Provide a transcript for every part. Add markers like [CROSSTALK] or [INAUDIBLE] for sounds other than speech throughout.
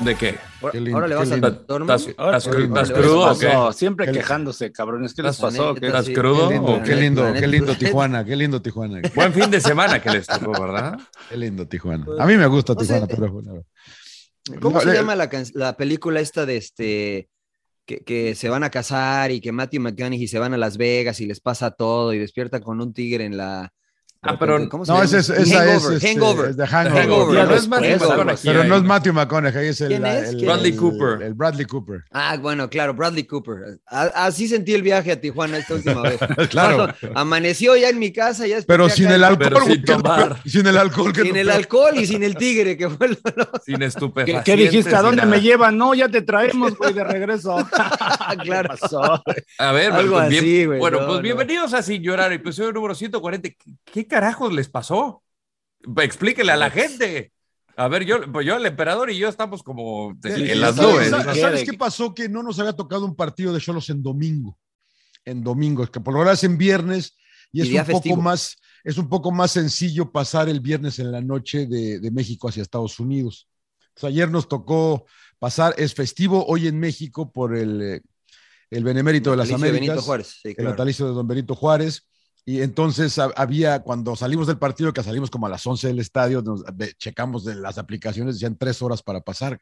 ¿De qué? Qué lindo, Ahora le vas a. ¿Estás, estás Qué cru- lindo. estás ¿Qué crudo o qué? Siempre quejándose, cabrones. ¿Qué les pasó? ¿Qué- ¿Estás crudo? Qué lindo, qué lindo, qué. Tijuana, qué lindo Tijuana. Buen fin de semana que les tocó, ¿verdad? Qué lindo Tijuana. A mí me gusta Tijuana, pero bueno. ¿Cómo No, se le- llama la película esta de este que, que se van a casar y que Matthew McConaughey se van a Las Vegas y les pasa todo y despierta con un tigre en la Ah, pero- ¿cómo se No, llama? esa es, esa Hangover, es, este, Hangover. es de Hangover. Hangover, Ya ¿no? es Matthew. McConaughey Pero no es Matthew McConaughey, es el, ¿Quién es? el- ¿Quién Bradley el- Cooper. El Bradley Cooper. Ah, bueno, claro, Bradley Cooper. A- así sentí el viaje a Tijuana esta última vez. [LAUGHS] Claro. Amaneció ya en mi casa, ya Pero sin acá el alcohol. Pero [LAUGHS] sin tomar. el alcohol. que sin el alcohol y sin el tigre, que fue lo, [LAUGHS] Sin ¿Qué, estupefacientes. qué dijiste? ¿A dónde nada. me llevan? No, ya te traemos, güey, de regreso. Claro. ¿Qué pasó? A ver, Algo pues, bien- así, güey, bueno, no, pues no. bienvenidos a Sin Llorar, episodio número 140. ¿Qué, qué carajos les pasó? Explíquele a la gente. A ver, yo, pues yo, el emperador y yo estamos como Sí, en las ¿sabes- nubes. ¿Sabes, qué pasó? Que no nos había tocado un partido de Cholos en domingo. En domingo, es que por lo general es en viernes y Y es un poco más, es un poco más sencillo pasar el viernes en la noche de, de México hacia Estados Unidos. Entonces, ayer nos tocó pasar, es festivo hoy en México por el, eh, el Benemérito de las Américas. Benito Juárez, sí, el natalicio de don Benito Juárez. Y entonces ha- había, cuando salimos del partido, que salimos como a las 11 del estadio, nos, checamos de las aplicaciones, decían tres horas para pasar.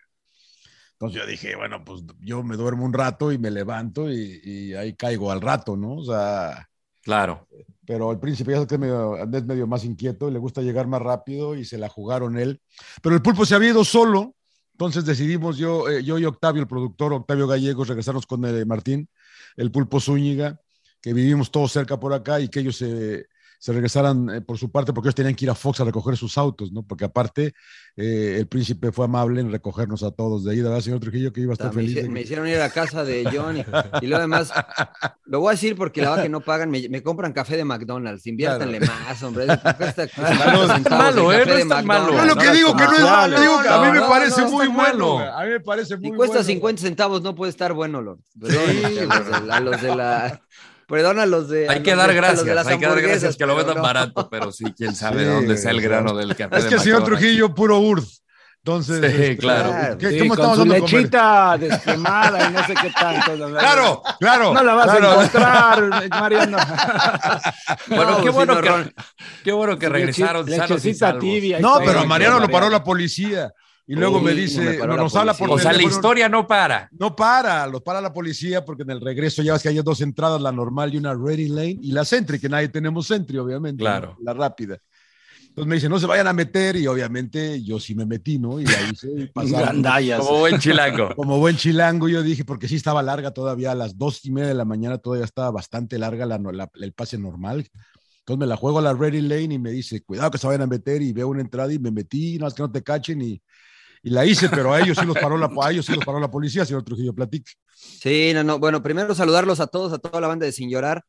Entonces yo dije, bueno, pues yo me duermo un rato y me levanto y, y ahí caigo al rato, ¿no? O sea, Claro. pero el príncipe ya es que es medio, es medio más inquieto y le gusta llegar más rápido y se la jugaron él. Pero el pulpo se había ido solo, entonces decidimos yo, eh, yo y Octavio, el productor, Octavio Gallegos, regresarnos con eh, Martín, el pulpo Zúñiga, que vivimos todos cerca por acá y que ellos se, se regresaran eh, por su parte porque ellos tenían que ir a Fox a recoger sus autos, ¿no? Porque aparte eh, el príncipe fue amable en recogernos a todos de ahí, ¿verdad, señor Trujillo? Que iba a estar me, feliz. hice- de que- me hicieron ir a casa de [LAUGHS] John y, y luego además, lo voy a decir porque la verdad que no pagan, me, me compran café de McDonald's, inviértanle más, hombre. [LAUGHS] cuesta 50 centavos malo, ¿eh? No es tan malo. Yo lo que digo que no es malo, digo que a mí No, me no, parece no, muy bueno. A mí me parece muy Si cuesta bueno. 50 centavos no puede estar bueno, Lord. Perdón, a los de la- a los de la... Perdón a los de... a Hay los que dar gracias, de las hay que dar gracias que lo vendan no. barato, pero sí, quién [LAUGHS] sabe Sí, dónde está el sea, grano del café. Es que el señor. Trujillo, puro urd. Entonces, Sí, este, claro. ¿qué- Sí, ¿cómo con estamos su lechita descremada y no sé qué tanto. la. Claro, claro. No la vas claro. a encontrar, [LAUGHS] Mariano. Bueno, No, qué, bueno que, qué bueno que regresaron sanos y salvos. tibia. No, pero a Mariano lo paró la policía. Y luego Uy, me no dice, me no, la nos habla por. O sea, la historia no para. No para, los para la policía porque en el regreso ya ves que hay dos entradas, la normal y una ready lane y la Sentry, que nadie tenemos Sentry, obviamente. Claro. ¿no? La rápida. Entonces me dice, no se vayan a meter y obviamente yo sí me metí, ¿no? Y la hice y. Como buen chilango. [LAUGHS] Como buen chilango, yo dije, porque sí estaba larga todavía, a las dos y media de la mañana todavía estaba bastante larga la, la- el pase normal. Entonces me la juego a la ready lane y me dice, cuidado que se vayan a meter y veo una entrada y me metí, no es que no te cachen y, y la hice, pero a ellos sí los paró la, a ellos sí los paró la policía, señor Trujillo, platique. Sí, no, no. Bueno, primero saludarlos a todos, a toda la banda de Sin Llorar.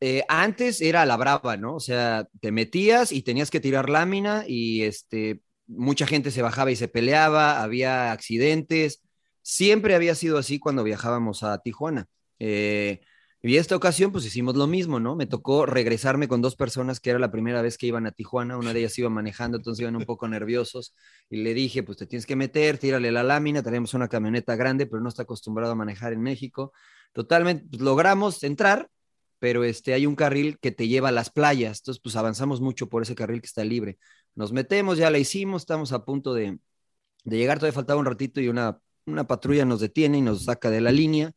Eh, antes era la brava, ¿no? O sea, te metías y tenías que tirar lámina y este, mucha gente se bajaba y se peleaba, había accidentes. Siempre había sido así cuando viajábamos a Tijuana. Eh, y esta ocasión, pues hicimos lo mismo, ¿no? Me tocó regresarme con dos personas que era la primera vez que iban a Tijuana. Una de ellas iba manejando, entonces iban un poco nerviosos. Y le dije, pues te tienes que meter, tírale la lámina. Tenemos una camioneta grande, pero no está acostumbrado a manejar en México. Totalmente, pues, logramos entrar, pero este, hay un carril que te lleva a las playas. Entonces, pues avanzamos mucho por ese carril que está libre. Nos metemos, ya la hicimos, estamos a punto de, de llegar, todavía faltaba un ratito y una, una patrulla nos detiene y nos saca de la línea.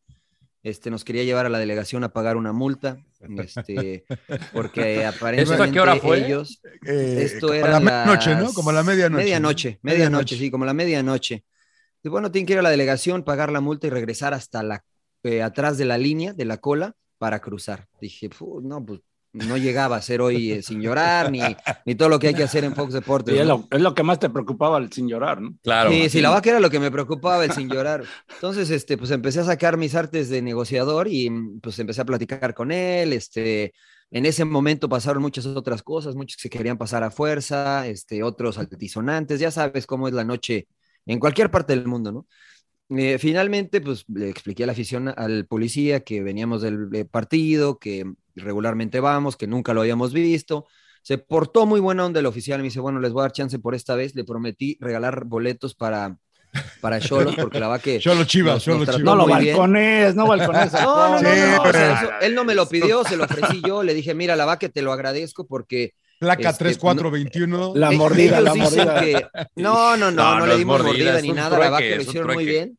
Este, nos quería llevar a la delegación a pagar una multa, este, [LAUGHS] porque aparentemente a qué hora fue? ellos, Eh, esto a era la medianoche, ¿no? Como a la medianoche. Medianoche, medianoche, sí, como la medianoche. Y bueno, tienen que ir a la delegación, pagar la multa y regresar hasta la, eh, atrás de la línea, de la cola, para cruzar. Dije, "Fu, no, pues no llegaba a ser hoy eh, sin llorar, ni, ni todo lo que hay que hacer en Fox Deportes. Sí, es, ¿no? lo, es lo que más te preocupaba el sin llorar, ¿no? Claro. Sí, sí, la vaca era lo que me preocupaba, el sin llorar. Entonces, este, pues empecé a sacar mis artes de negociador y pues empecé a platicar con él, este, en ese momento pasaron muchas otras cosas, muchos que se querían pasar a fuerza, este, otros altisonantes, ya sabes cómo es la noche en cualquier parte del mundo, ¿no? Eh, finalmente, pues le expliqué a la afición, al policía, que veníamos del eh, partido, que regularmente vamos, que nunca lo habíamos visto. Se portó muy buena onda el oficial, me dice, bueno, les voy a dar chance por esta vez, le prometí regalar boletos para para Cholos, [LAUGHS] porque la va que Cholo Chivas, nos- Cholo Chivas. No lo balcones, no balcones. [LAUGHS] No, no, no, Sí, no, o sea, pero- eso- él no me lo pidió, se lo ofrecí yo, le dije, mira, la va que te lo agradezco porque Placa Este, 3421. La mordida, la mordida. que- No, no, no, No, no, no le dimos mordida, ni nada, la va que lo hicieron muy bien.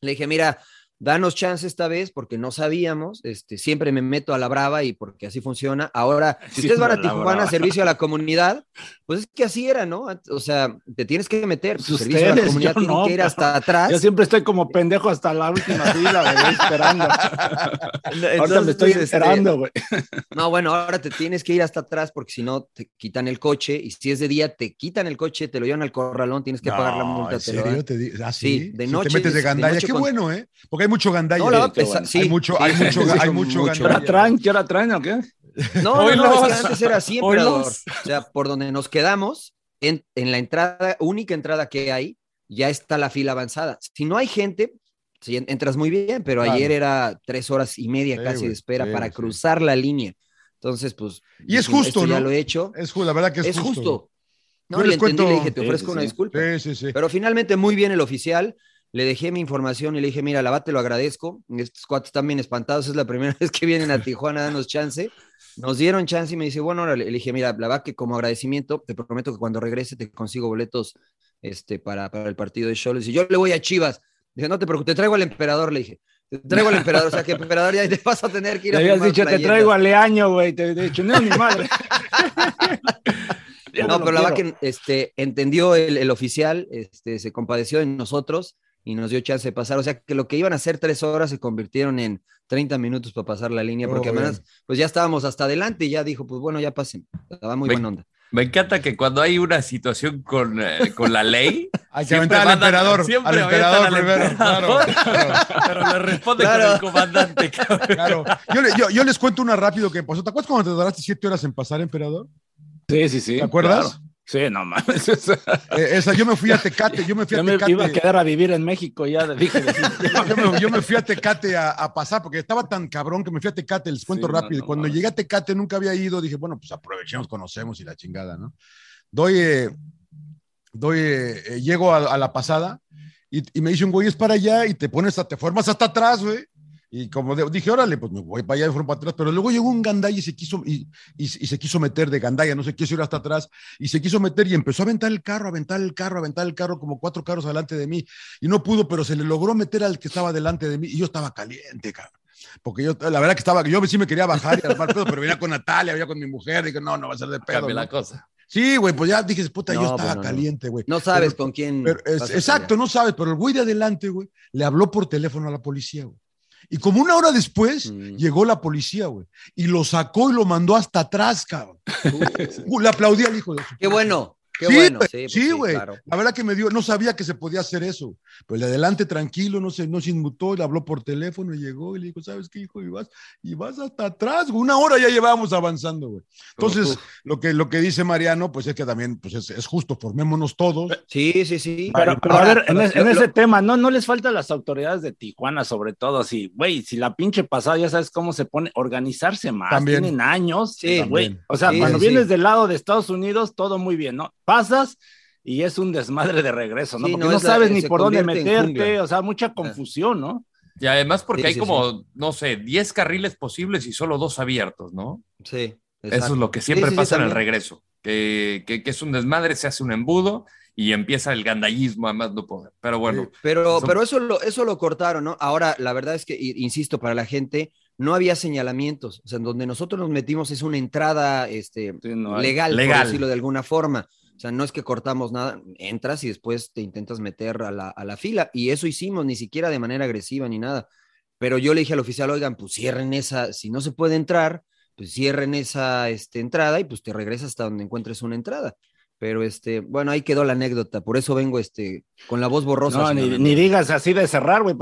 Le dije, mira, danos chance esta vez porque no sabíamos, este, siempre me meto a la brava y porque así funciona. Ahora, [LAUGHS] si Sí, ustedes van a Tijuana, brava. servicio a la comunidad, pues es que así era, ¿no? O sea, te tienes que meter, Pues servicio a la ustedes, comunidad tiene no, que ir hasta [LAUGHS] atrás. Yo siempre estoy como pendejo hasta la última fila, esperando. [LAUGHS] Ahorita me estoy este, esperando, güey. No, bueno, ahora te tienes que ir hasta atrás porque si no te quitan el coche y si es de día te quitan el coche, te lo llevan al corralón, tienes que pagar la multa. ¿En serio? Te ¿Ah, Sí, sí? de Si noche, te metes de gandalla. Qué con- bueno, ¿eh? Porque hay mucho gandalla. No, la va ahí. a pesar, sí. Hay mucho, hay Sí, mucho, sí, hay mucho mucho. ¿Qué hora gandalla. traen? ¿Qué hora traen o qué? No, no, no, es Oilos. que antes era así, emperador. O sea, por donde nos quedamos, en, en la entrada, única entrada que hay, ya está la fila avanzada. Si no hay gente, si entras muy bien, pero Claro. ayer era tres horas y media Sí, casi de espera sí, para sí. cruzar la línea. Entonces, pues. Y es justo, esto Ya ¿no? lo he hecho. Es justo, la verdad que es, Es justo. No, Yo le les entendí, cuento- le dije, te ofrezco sí, una disculpa. Sí, sí, sí. Pero finalmente muy bien el oficial. Le dejé mi información y le dije, mira, la te lo agradezco. Estos cuates están bien espantados. Es la primera [LAUGHS] vez que vienen a [LAUGHS] Tijuana a darnos chance. Nos dieron chance y me dice, bueno, órale. le dije, mira, la va que como agradecimiento, te prometo que cuando regrese te consigo boletos este, para, para el partido de Cholos. Y yo le voy a Chivas. Dije, no te preocupes, te traigo al emperador, le dije. Te traigo al emperador, o sea que emperador ya [LAUGHS] te vas a tener que ir Le a habías dicho, te playeras". traigo a Leaño, güey. Te he dicho, no, mi madre. No, pero la verdad que este, entendió el, el oficial, este, se compadeció de nosotros y nos dio chance de pasar. O sea que lo que iban a ser tres horas se convirtieron en 30 minutos para pasar la línea, Oh, porque bien. además, pues ya estábamos hasta adelante y ya dijo, pues bueno, ya pasen. Estaba muy Ve- buena onda. Me encanta que cuando hay una situación con, eh, con la ley, [LAUGHS] Hay que Siempre aventar al mandan- emperador. siempre Al emperador al primero. Claro, emperador. [LAUGHS] claro, pero le responde Claro. con el comandante. [LAUGHS] cabrón. claro. Yo, le- yo- yo les cuento una rápido que pasó. ¿Te acuerdas cuando te tardaste siete horas en pasar, emperador? Sí, sí, sí. ¿Te acuerdas? Sí, no mames. [LAUGHS] Eh, esa, yo me fui a Tecate, yo me fui a me Tecate. iba a quedar a vivir en México ya. Dije, [LAUGHS] yo, me, yo me fui a Tecate a, a pasar porque estaba tan cabrón que me fui a Tecate, les cuento Sí, rápido. no Cuando llegué a Tecate nunca había ido, dije, bueno, pues aprovechemos, conocemos y la chingada, ¿no? Doy, eh, doy, eh, eh, llego a, a la pasada y, y me dice un güey, es para allá y te pones, a, te formas hasta atrás, güey. Y como dije, órale, pues me voy para allá de forma para atrás, pero luego llegó un gandaya y se quiso, y, y- y se quiso meter de gandaya, no se quiso ir hasta atrás, y se quiso meter y empezó a aventar el carro, a aventar el carro, a aventar el carro, como cuatro carros adelante de mí, y no pudo, pero se le logró meter al que estaba delante de mí, y yo estaba caliente, cabrón. Porque yo, la verdad que estaba, yo sí me quería bajar y armar pedo, pero venía con Natalia, venía con mi mujer, dije, no, no va a ser de pedo. Cambia ¿no? la cosa. Sí, güey, pues ya dije, puta, yo estaba no. caliente, güey. No sabes Pero- con quién. pero es- exacto, no sabes, pero el güey de adelante, güey, le habló por teléfono a la policía, güey. Y como una hora después Mm. llegó la policía, güey, y lo sacó y lo mandó hasta atrás, cabrón. Uh, [LAUGHS] le aplaudí al hijo de su Qué bueno, qué sí, bueno. güey, Sí, pues sí, güey. claro. La verdad que me dio, no sabía que se podía hacer eso. Pero el de adelante tranquilo, no se, no se inmutó, le habló por teléfono y llegó y le dijo, ¿sabes qué, hijo? Y vas, y vas hasta atrás, güey. Una hora ya llevábamos avanzando, güey. Entonces, lo que, lo que dice Mariano, pues es que también pues es, es justo, formémonos todos. Sí, sí, sí. Pero, pero Ahora, a ver, en, lo- es- en lo- ese tema, ¿no, no les falta a las autoridades de Tijuana, sobre todo, así, güey, si la pinche pasada, ya sabes cómo se pone, organizarse más, También. tienen años, Sí. güey. O sea, Sí, cuando sí, vienes del lado de Estados Unidos, todo muy bien, ¿no? Pasas y es un desmadre de regreso, ¿no? Sí, Porque no, no, es la- sabes ni por dónde meterte, o sea, mucha confusión, ¿no? Y además porque Sí, hay sí, como, no sé, 10 carriles posibles y solo dos abiertos, ¿no? Sí. Eso es lo que siempre Sí, sí, sí, pasa en el regreso. que, que, que es un desmadre, se hace un embudo y empieza el gandallismo a más no poder. Pero bueno. Pero, son- pero eso, lo, eso lo cortaron, ¿no? Ahora, la verdad es que, insisto, para la gente no había señalamientos. O sea, en donde nosotros nos metimos es una entrada este, no legal, Legal. por decirlo de alguna forma. O sea, no es que cortamos nada, entras y después te intentas meter a la, a la fila. Y eso hicimos, ni siquiera de manera agresiva ni nada. Pero yo le dije al oficial, oigan, pues cierren esa, si no se puede entrar, pues cierren esa este, entrada y pues te regresas hasta donde encuentres una entrada. Pero este, bueno, ahí quedó la anécdota, por eso vengo este, con la voz borrosa. No, ni, digas así de cerrar, güey,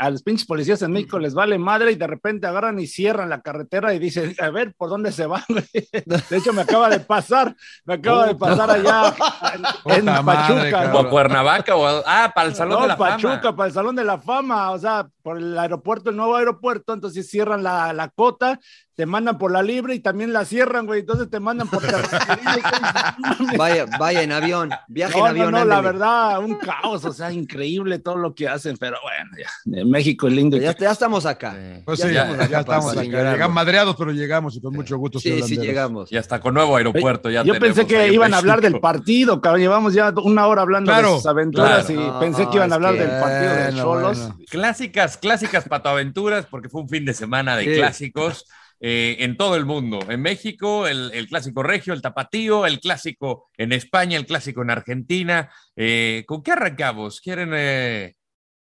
a los pinches policías en México les vale madre y de repente agarran y cierran la carretera y dicen, a ver, ¿por dónde se van? güey? [LAUGHS] De hecho, me acaba de pasar, me acaba de pasar allá en, en Puta madre, Pachuca. O a Cuernavaca, o a- ah, para el Salón no, de la Pachuca, Fama. para el Salón de la Fama, o sea, por el aeropuerto, el nuevo aeropuerto, entonces cierran la, la cota, te mandan por la libre y también la cierran, güey, entonces te mandan por. [LAUGHS] Vaya, vaya en avión, viaje No, en avión. no, no, la verdad, un caos, o sea, increíble todo lo que hacen, pero bueno, ya, eh, México es lindo. Ya, ya estamos acá. Pues Ya sí, estamos ya, acá estamos acá. Llegamos madreados, pero llegamos y con mucho gusto. Sí, sí, llegamos. Y hasta con nuevo aeropuerto ya Yo pensé tenemos que en iban a hablar del partido, cabrón. Llevamos ya una hora hablando Claro, de sus aventuras claro. y No, pensé que iban a hablar que- del partido de Bueno, Cholos. bueno. Clásicas, clásicas patoaventuras, porque fue un fin de semana de Sí. clásicos eh, en todo el mundo. En México, el, el clásico regio, el tapatío, el clásico en España, el clásico en Argentina. Eh, ¿Con qué arrancamos? ¿Quieren, eh,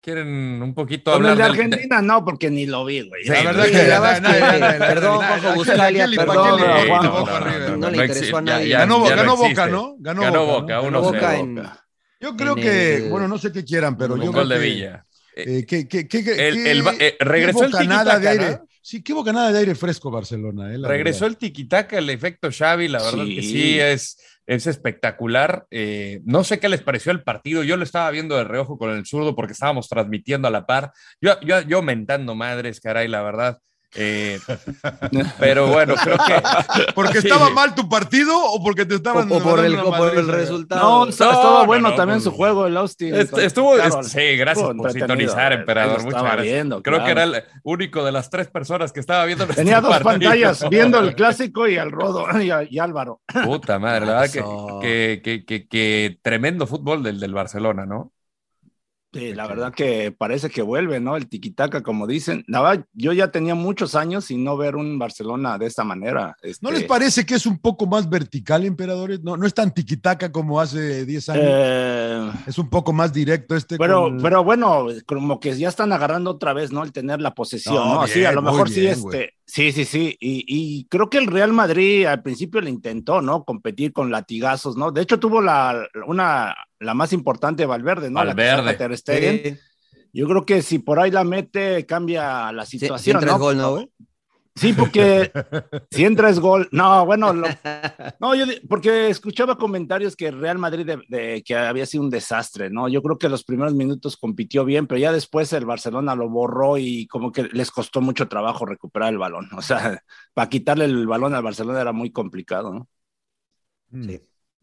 ¿quieren un poquito Con hablar el de del- Argentina no, porque ni lo vi, güey. Sí, La verdad Sí, que la verdad es que- nadie- nadie- perdón, nadie- Buscalia, perdón, no, le interesó a ya- nadie. ya- Ganó, ya. Boca, ¿no? Ganó, Ganó Boca, Boca, ¿no? uno Boca Yo creo en que, el- bueno, no sé qué quieran, pero Un yo gol creo de que- Villa. Eh, ¿qué- qué- qué- qué- El- qué- el eh, regresó qué el de aire. ¿no? Sí, qué bocanada de aire fresco Barcelona. eh, Regresó verdad. el tiquitaca, el efecto Xavi, la verdad Sí. que sí es, es espectacular. Eh, no sé qué les pareció el partido, yo lo estaba viendo de reojo con el zurdo porque estábamos transmitiendo a la par. Yo, yo, yo mentando madres, caray, la verdad. Eh, [LAUGHS] pero bueno, creo que... ¿Porque Sí. estaba mal tu partido o porque te O, estaban o por el, o por el resultado. No, estaba no, bueno no, también no, su juego, el Austin. Est- con- Estuvo, claro, sí, gracias estuvo por sintonizar, emperador. Muchas estaba gracias. viendo, Creo que era el único de las tres personas que estaba viendo. Tenía dos partido. pantallas, [LAUGHS] viendo el clásico y al Rodo [LAUGHS] y, a- y Álvaro. Puta madre, la verdad que, Eso. que, que, que- que tremendo fútbol del, del Barcelona, ¿no? Sí, la verdad que parece que vuelve, ¿no? El tiquitaca, como dicen. Verdad, yo ya tenía muchos años sin no ver un Barcelona de esta manera. ¿No Este, les parece que es un poco más vertical, emperadores? No, no es tan tiquitaca como hace 10 años. eh, es un poco más directo este. pero, con- pero bueno, como que ya están agarrando otra vez, ¿no? El tener la posesión, No, ¿no? sí, a lo mejor sí, este. Sí, sí, sí. Y, y creo que el Real Madrid al principio le intentó, ¿no? Competir con latigazos, ¿no? De hecho, tuvo la, una, la más importante, Valverde, ¿no? La que Valverde. Ter. Sí. Yo creo que si por ahí la mete, cambia la situación. sí entra ¿no? el gol, ¿no, güey? Sí, porque [LAUGHS] si entra es gol. No, bueno, lo- [LAUGHS] no, yo porque escuchaba comentarios que Real Madrid de, de- que había sido un desastre, ¿no? Yo creo que los primeros minutos compitió bien, pero ya después el Barcelona lo borró y como que les costó mucho trabajo recuperar el balón. O sea, [LAUGHS] para quitarle el balón al Barcelona era muy complicado, ¿no? Sí.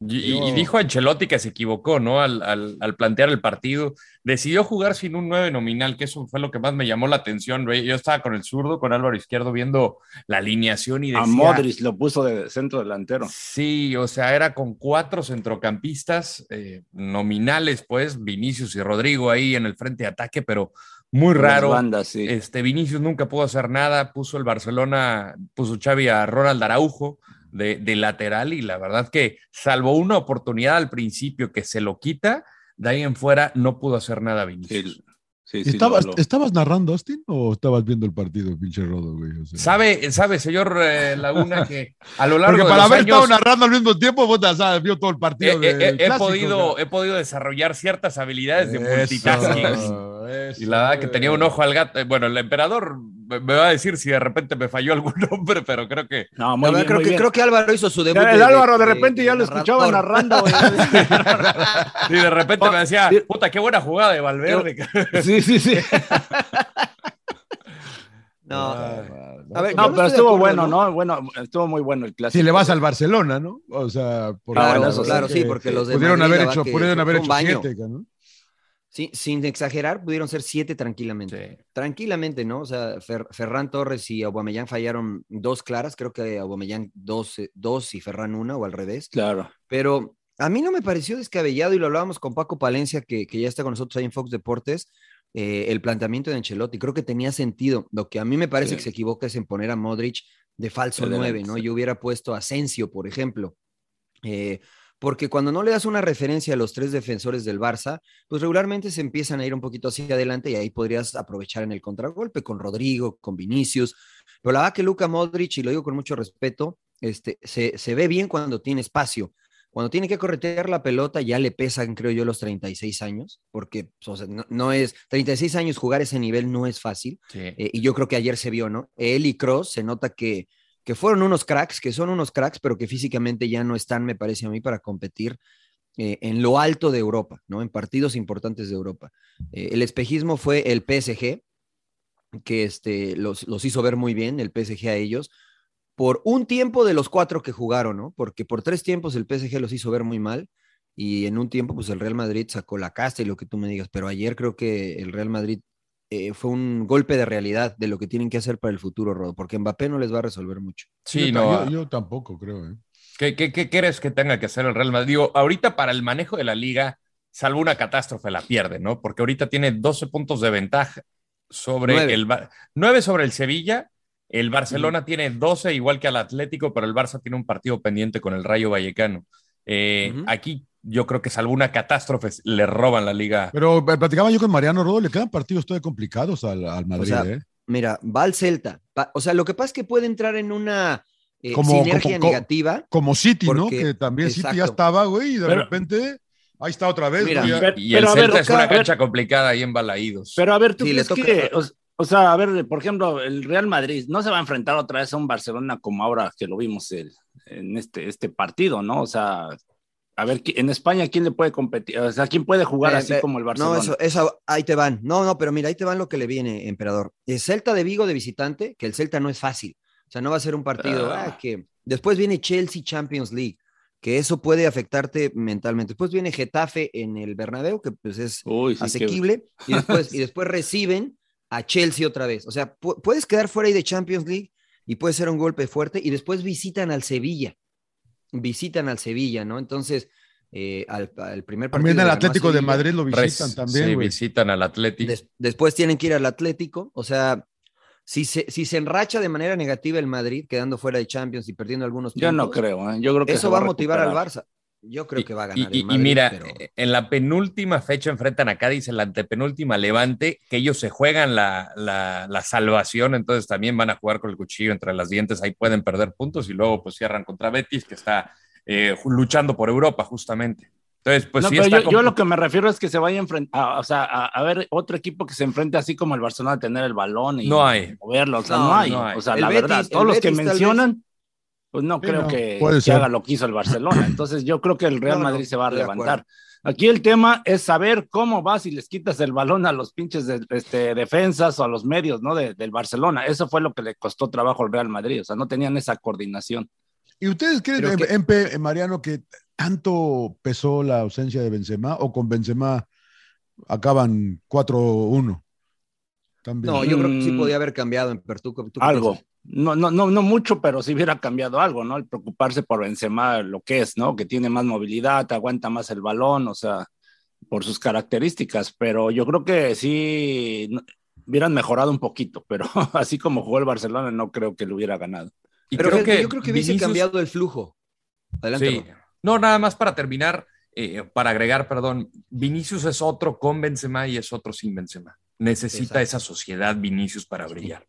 Y, y- Yo- y dijo Ancelotti que se equivocó, ¿no? Al, al- al plantear el partido. Decidió jugar sin un 9 nominal, que eso fue lo que más me llamó la atención. Yo estaba con el zurdo, con Álvaro Izquierdo, viendo la alineación y decía... A Modric lo puso de centro delantero. Sí, o sea, era con cuatro centrocampistas eh, nominales, pues, Vinicius y Rodrigo ahí en el frente de ataque, pero muy raro. bandas, sí. Este, Vinicius nunca pudo hacer nada, puso el Barcelona, puso Xavi a Ronald Araujo de, de lateral y la verdad que salvo una oportunidad al principio que se lo quita, de ahí en fuera no pudo hacer nada Vinicius. Sí, sí, sí, ¿Estabas, lo- lo- ¿Estabas narrando, Austin, o estabas viendo el partido, pinche Rodo, güey? O sea, Sabe, sabe, señor eh, Laguna, que a lo largo Porque de para los haber años, estado narrando al mismo tiempo, vos sabes, vio todo el he, partido. he- podido, he podido desarrollar ciertas habilidades de Eso, multitasking. eso, Y la verdad que tenía un ojo al gato. Bueno, el emperador me me va a decir si de repente me falló algún [LAUGHS] nombre, pero creo que. No, muy bien, creo, muy que, bien. creo que Álvaro hizo su debut. El Álvaro de repente ya lo escuchaba narrando. Y [LAUGHS] de repente me decía, Sí. puta, qué buena jugada de Valverde. Sí, sí, sí. [LAUGHS] No, a ver, No, no pero estuvo acuerdo, bueno, ¿no? ¿no? Bueno, estuvo muy bueno el clásico. Si le vas al Barcelona, ¿no? O sea, por Claro, claro, sí, porque los de pudieron Madrid, haber hecho, pudieron haber hecho baño. siete, ¿no? Sí, sin exagerar, pudieron ser siete tranquilamente. Tranquilamente, ¿no? O sea, Ferran Torres y Aubameyang fallaron dos claras, creo que Aubameyang dos, eh, dos y Ferran una, o al revés. Claro. Pero a mí no me pareció descabellado, y lo hablábamos con Paco Palencia, que, que ya está con nosotros ahí en Fox Deportes, eh, el planteamiento de Ancelotti. Creo que tenía sentido. Lo que a mí me parece que se equivoca es en poner a Modric de falso nueve, ¿no? Yo hubiera puesto a Asensio, por ejemplo. Eh, porque cuando no le das una referencia a los tres defensores del Barça, pues regularmente se empiezan a ir un poquito hacia adelante y ahí podrías aprovechar en el contragolpe con Rodrigo, con Vinicius. Pero la verdad que Luca Modric, y lo digo con mucho respeto, este, se, se ve bien cuando tiene espacio. Cuando tiene que corretear la pelota ya le pesan, creo yo, los 36 años, porque pues, no, es, 36 años jugar ese nivel no es fácil. Eh, y yo creo que ayer se vio, ¿no? Él y Cross se nota que que fueron unos cracks, que son unos cracks, pero que físicamente ya no están, me parece a mí, para competir eh, en lo alto de Europa, ¿no? En partidos importantes de Europa. Eh, el espejismo fue el PSG, que este, los, los, hizo ver muy bien, el PSG a ellos, por un tiempo de los cuatro que jugaron, ¿no? Porque por tres tiempos el PSG los hizo ver muy mal y en un tiempo pues el Real Madrid sacó la casta y lo que tú me digas, pero ayer creo que el Real Madrid eh, fue un golpe de realidad de lo que tienen que hacer para el futuro, Rodo, porque Mbappé no les va a resolver mucho. Sí, no. Yo, tampoco creo. ¿eh? ¿Qué, qué, crees que tenga que hacer el Real Madrid? Digo, ahorita para el manejo de la liga, salvo una catástrofe, la pierde, ¿no? Porque ahorita tiene 12 puntos de ventaja sobre el 9 sobre el Sevilla. El Barcelona tiene 12, igual que al Atlético, pero el Barça tiene un partido pendiente con el Rayo Vallecano. Eh, aquí yo creo que salvo una catástrofe, le roban la liga. Pero eh, platicaba yo con Mariano Rodo, le quedan partidos todavía complicados al, Madrid. ¿eh? Mira, va al Celta. o sea, lo que pasa es que puede entrar en una eh, sinergia negativa. Como City, ¿no? Que también City ya estaba, güey, y de repente ahí está otra vez. y, el Celta es una cancha complicada ahí en Balaídos. Pero a ver, ¿tú crees que, o, sea, a ver, por ejemplo, el Real Madrid no se va a enfrentar otra vez a un Barcelona como ahora que lo vimos en este, este partido, ¿no? O sea, a ver, en España, ¿quién le puede competir? O sea, ¿quién puede jugar así como el Barcelona? No, eso, eso, ahí te van. No, no, pero mira, ahí te van lo que le viene, emperador. El Celta de Vigo de visitante, que el Celta no es fácil. O sea, no va a ser un partido ah. Ah, que... Después viene Chelsea Champions League, que eso puede afectarte mentalmente. Después viene Getafe en el Bernabéu, que pues es asequible, [LAUGHS] y, después, y después reciben a Chelsea otra vez. O sea, puedes quedar fuera ahí de Champions League y puede ser un golpe fuerte, y después visitan al Sevilla visitan al Sevilla, ¿no? Entonces, eh, al, primer partido. También al Atlético de Madrid lo visitan también. Sí, visitan al Atlético. después tienen que ir al Atlético, o sea, si se, si se enracha de manera negativa el Madrid, quedando fuera de Champions y perdiendo algunos puntos. Yo no creo, ¿eh? yo creo que eso va a motivar al Barça. Yo creo que va a ganar. Y, mira, en la penúltima fecha enfrentan a Cádiz, en la antepenúltima Levante, que ellos se juegan la, la, salvación, entonces también van a jugar con el cuchillo entre las dientes, ahí pueden perder puntos y luego pues cierran contra Betis, que está eh, luchando por Europa justamente. Entonces, pues sí yo, yo, lo que me refiero es que se vaya a enfrentar, o sea, a, ver otro equipo que se enfrente así como el Barcelona a tener el balón y no hay. moverlo, o sea, no, hay. O sea, la verdad, todos los que mencionan pues no creo que, haga lo que hizo el Barcelona. Entonces yo creo que el Real Madrid se va a levantar. Aquí el tema es saber cómo vas y les quitas el balón a los pinches de, este, defensas o a los medios ¿no? del Barcelona. Eso fue lo que le costó trabajo al Real Madrid. O sea, no tenían esa coordinación. ¿Y ustedes creen, que... Mariano, que tanto pesó la ausencia de Benzema o con Benzema acaban 4-1? No, yo creo que sí mm. podía haber cambiado en Pertuco. Algo no, no, no, no mucho, pero si hubiera cambiado algo, ¿no? El preocuparse por Benzema, lo que es, ¿no? Que tiene más movilidad, aguanta más el balón, o sea, por sus características, pero yo creo que sí hubieran mejorado un poquito, pero [LAUGHS] así como jugó el Barcelona, no creo que lo hubiera ganado. Y pero creo que yo creo que hubiese cambiado el flujo. Adelante. No, nada más para terminar, eh, para agregar, perdón, Vinicius es otro con Benzema y es otro sin Benzema. Necesita esa sociedad Vinicius para brillar.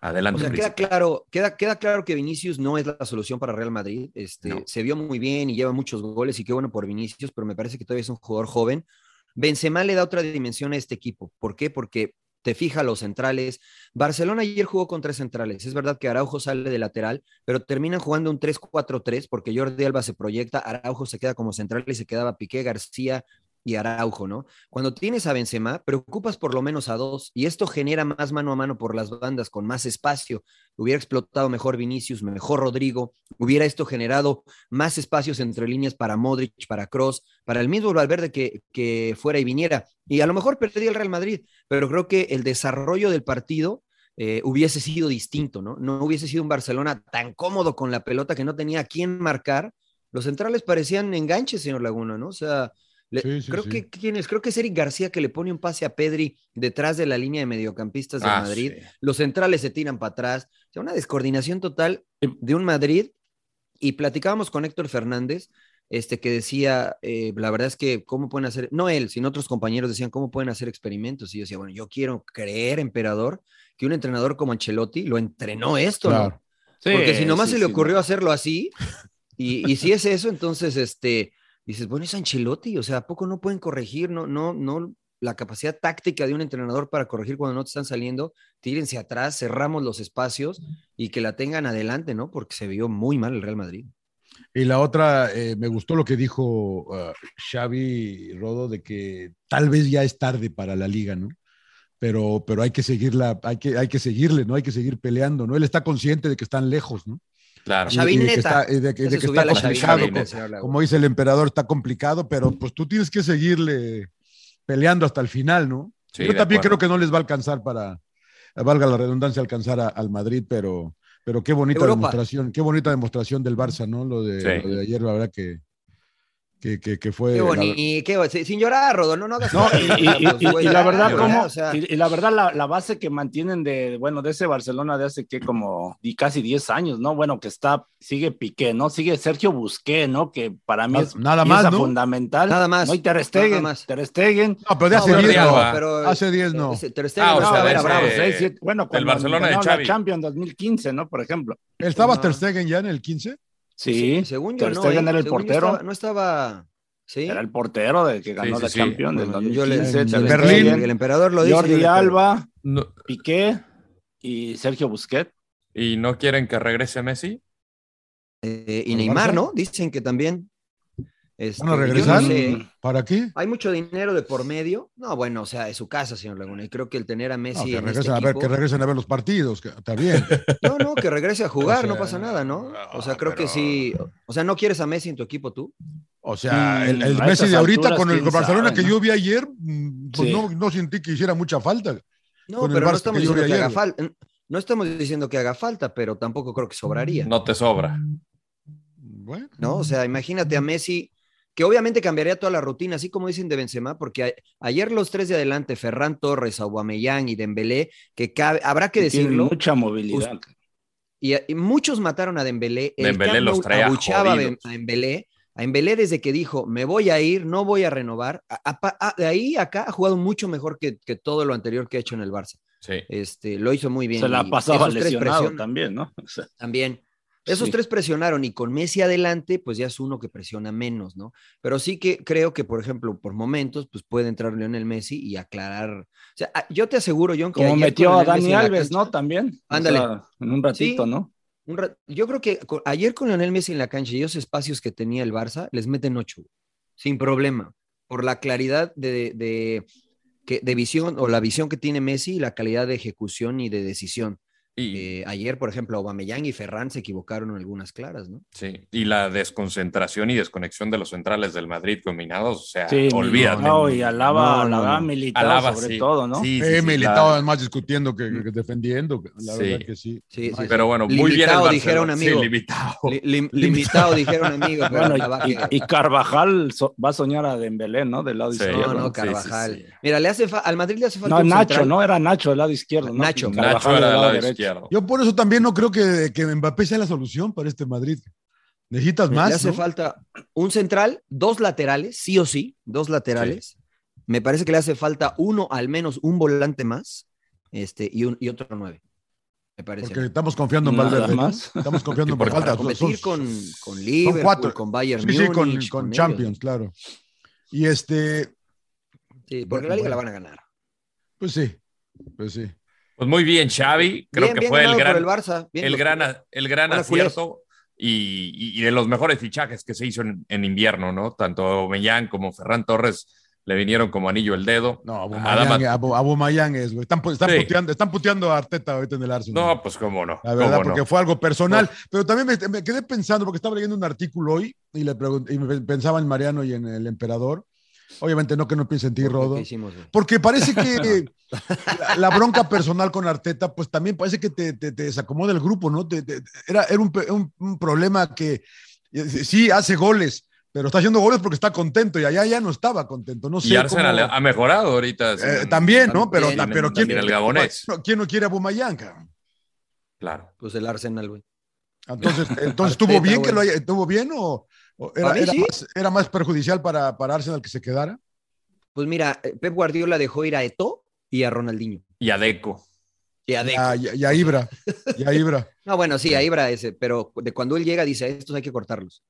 Adelante. O sea, queda claro, queda, queda claro que Vinicius no es la solución para Real Madrid. Este, Se vio muy bien y lleva muchos goles y qué bueno por Vinicius, pero me parece que todavía es un jugador joven. Benzema le da otra dimensión a este equipo. ¿Por qué? Porque te fija los centrales. Barcelona ayer jugó con tres centrales. Es verdad que Araujo sale de lateral, pero terminan jugando un 3-4-3 porque Jordi Alba se proyecta, Araujo se queda como central y se quedaba Piqué, García y Araujo, ¿no? Cuando tienes a Benzema, preocupas por lo menos a dos y esto genera más mano a mano por las bandas con más espacio. Hubiera explotado mejor Vinicius, mejor Rodrigo, hubiera esto generado más espacios entre líneas para Modric, para Cross, para el mismo Valverde que, que fuera y viniera. Y a lo mejor perdía el Real Madrid, pero creo que el desarrollo del partido eh, hubiese sido distinto, ¿no? No hubiese sido un Barcelona tan cómodo con la pelota que no tenía a quién marcar. Los centrales parecían enganches, señor Laguna, ¿no? O sea, le, Sí, sí, creo sí. que quién es, creo que es Eric García que le pone un pase a Pedri detrás de la línea de mediocampistas de Ah, Madrid. sí. Los centrales se tiran para atrás. O sea, una descoordinación total de un Madrid. Y platicábamos con Héctor Fernández, este que decía, eh, la verdad es que cómo pueden hacer, no él, sino otros compañeros decían cómo pueden hacer experimentos. Y yo decía, bueno, yo quiero creer, emperador, que un entrenador como Ancelotti lo entrenó esto, ¿no? Porque si nomás sí, se le ocurrió hacerlo así, y, y si es eso, entonces, este, dices, bueno, es Ancelotti, o sea, ¿a poco no pueden corregir? No, no, no, la capacidad táctica de un entrenador para corregir cuando no te están saliendo, tírense atrás, cerramos los espacios y que la tengan adelante, ¿no? Porque se vio muy mal el Real Madrid. Y la otra, eh, me gustó lo que dijo uh, Xavi Rodo de que tal vez ya es tarde para la liga, ¿no? Pero, pero hay que seguirla, hay que, hay que seguirle, ¿no? Hay que seguir peleando, ¿no? Él está consciente de que están lejos, ¿no? Claro. Y- y de que está, y de que- Ya de se que subió está a la complicado, como dice el emperador, está complicado, pero pues tú tienes que seguirle peleando hasta el final, ¿no? Sí, Yo también acuerdo. creo que no les va a alcanzar para, valga la redundancia, alcanzar a- al Madrid, pero, pero qué bonita Europa. demostración, qué bonita demostración del Barça, ¿no? Lo de, Sí. lo de ayer, la verdad que, que, que, que fue. Qué la- bonito, bo- sin llorar, Rodo, no, no hagas No, y, y- y- güey, y la verdad, como, y, y la verdad, la, la base que mantienen de, bueno, de ese Barcelona de hace que como y casi 10 años, ¿no? Bueno, que está, sigue Piqué, ¿no? Sigue Sergio Busqué, ¿no? Que para mí es nada más, ¿no? fundamental. Nada más, No, y Ter Stegen, nada más. Ter Stegen. No, pero de No, hace Jordi 10 no. Alba. pero Hace 10 no. Ter Stegen Ah, o no sea, de era ese- bravo. seis, siete- bueno, cuando Barcelona de la Xavi. Champions 2015, ¿no? Por ejemplo. ¿Estaba No. Ter Stegen ya en el 15? Sí, según yo Ter no, Stegen ¿eh? era el Según yo portero. estaba- no estaba, sí. Era el portero de que ganó sí, la sí. Champions del yo le- 2015. en Ter Berlín. Stegen, el emperador lo dice. Jordi le. Alba, No- Piqué y Sergio Busquets. ¿Y no quieren que regrese Messi? Eh, y ¿Al Neymar? ¿no? Dicen que también. Este, ¿Van a yo no regresar? sé. ¿Para qué? Hay mucho dinero de por medio. No, bueno, o sea, es su casa, señor Laguna. Y creo que el tener a No, Messi que, en regresen este a ver, equipo- que regresen a ver los partidos, que, está bien. [LAUGHS] No, no, que regrese a [LAUGHS] jugar, O sea, no pasa nada, ¿no? O sea, no, creo que sí. O sea, ¿no quieres a Messi en tu equipo tú? O sea, Mm, el, Messi de ahorita alturas, con el Barcelona sabe, que ¿no? yo vi ayer, mm, pues Sí. no, no sentí que hiciera mucha falta. No, Con el pero no estamos que diciendo que haga falta. No estamos diciendo que haga falta, pero tampoco creo que sobraría. No te sobra. Bueno, ¿no? O sea, imagínate a Messi, que obviamente cambiaría toda la rutina, así como dicen de Benzema, porque a- ayer los tres de adelante, Ferran Torres, Aubameyang y Dembélé, que cabe- habrá que decirlo, mucha movilidad. y, y muchos mataron a Dembélé, el Dembélé los traía abucheaba a jodidos. Dem- a Dembélé, a Dembélé desde que dijo, me voy a ir, no voy a renovar, a- a- a- de ahí acá ha jugado mucho mejor que, que todo lo anterior que ha hecho en el Barça. Sí. Este, lo hizo muy bien. Se la pasaba lesionado también, ¿no? O [LAUGHS] sea, también. Esos Sí. tres presionaron y con Messi adelante, pues ya es uno que presiona menos, ¿no? Pero sí que creo que, por ejemplo, por momentos, pues puede entrar Lionel Messi y aclarar. O sea, a- yo te aseguro, John, que Como metió a Messi Dani Alves, cancha- ¿no? También. O Ándale. sea, en un ratito, Sí. ¿no? un ra- yo creo que ayer con Lionel Messi en la cancha y esos espacios que tenía el Barça, les meten ocho, sin problema, por la claridad de, de, de visión o la visión que tiene Messi y la calidad de ejecución y de decisión. Y, Eh, ayer, por ejemplo, Aubameyang y Ferran se equivocaron en algunas claras, ¿no? sí. y la desconcentración y desconexión de los centrales del Madrid combinados, o sea, Sí, olvídate. Militao y Alaba, No, no, Alaba no. Militao Alaba, sobre sí. todo, ¿no? Sí, sí, eh, sí, Militao además discutiendo que, que defendiendo, la Sí. verdad que sí. Sí, sí, Pero bueno, muy bien el Limitado, Barcelona. dijera un amigo. Sí, limitado. Li- lim- limitado, dijeron amigos. [LAUGHS] pero Bueno, y, Carvajal so- va a soñar a Dembélé, ¿no? Del lado Sí. izquierdo. no, no, Carvajal. sí, sí. Mira, le hace al Madrid le hace falta No, Nacho, central. ¿no? Era Nacho del lado izquierdo. ¿no? Nacho. Nacho Carvajal era del lado derecho. Izquierdo. Yo por eso también no creo que, que Mbappé sea la solución para este Madrid. Necesitas más. le hace ¿no? falta un central, dos laterales, sí o sí, dos laterales. Me parece que le hace falta uno, al menos un volante más, este, y, un, y otro nueve. Me parece. Porque estamos confiando en Valverde. más. Estamos confiando [LAUGHS] en por- Valverde. para competir con, con Liverpool, cuatro. con Bayern Sí, sí, con, con ellos. Champions, claro. Y este, Sí, porque la liga la van a ganar. pues sí, pues sí. Pues muy bien, Xavi. Creo Bien, que bien fue el gran, el Barça. bien el gran, el gran acierto y, de los mejores fichajes que se hizo en, en invierno, ¿no? Tanto Mellán como Ferran Torres le vinieron como anillo el dedo. No, Abumayang, Abu- Abumayang es, güey. Están, están Sí. puteando, están puteando a Arteta ahorita en el Arsenal. No, pues cómo no. La verdad, no. porque fue algo personal. Pero también me, me quedé pensando, porque estaba leyendo un artículo hoy y, le pregunté, y me pensaba en Mariano y en el emperador. Obviamente no que no piense en ti, Rodo. Porque parece que la, [LAUGHS] la bronca personal con Arteta, pues también parece que te, te- te desacomoda el grupo, ¿no? Te- te- era era un, pe- un- un problema que eh, sí hace goles, pero está haciendo goles porque está contento y allá ya no estaba contento. No sé y Arsenal cómo- ha mejorado ahorita. Eh, también, ¿no? Pero, También, pero ¿quién, también el gabonés. no, ¿quién no quiere a Bumayán? Claro. Pues el Arsenal, güey. Entonces, [LAUGHS] entonces ¿estuvo bien que lo haya, estuvo bien o era, sí. más, era más perjudicial para, para Arsenal que se quedara? Pues mira, eh, Pep Guardiola dejó ir a Eto y a Ronaldinho. Y a Deco. Y a Deco. Ya, ya, ya Ibra, ya Ibra. [LAUGHS] No, bueno, sí, a Ibra ese, pero de cuando él llega dice, estos hay que cortarlos.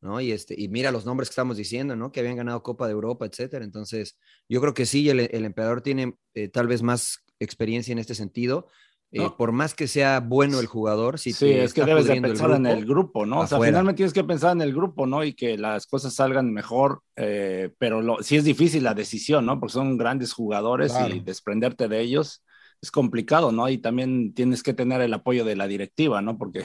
¿no? Y, este, y mira los nombres que estamos diciendo, ¿no? Que habían ganado Copa de Europa, etcétera. Entonces, yo creo que sí, el, el emperador tiene eh, tal vez más experiencia en este sentido. Eh, No. Por más que sea bueno el jugador, si Sí, te es que está debes de el pensar en el grupo, ¿no? O sea, finalmente tienes que pensar en el grupo, ¿no? Y que las cosas salgan mejor, eh, pero lo, sí es difícil la decisión, ¿no? Porque son grandes jugadores Claro. y desprenderte de ellos es complicado, ¿no? Y también tienes que tener el apoyo de la directiva, ¿no? Porque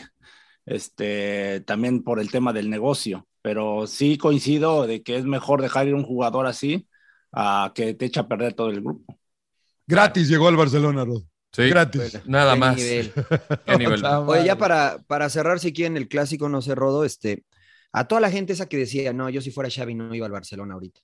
este, también por el tema del negocio, pero sí coincido de que es mejor dejar ir un jugador así a que te echa a perder todo el grupo. Gratis llegó al Barcelona, Rod. Sí, Gratis. nada Qué más. nivel. [LAUGHS] Qué nivel. Oye, ya para, para cerrar, si quieren el clásico, no sé, Rodo, este, a toda la gente esa que decía, no, yo si fuera Xavi no iba al Barcelona ahorita.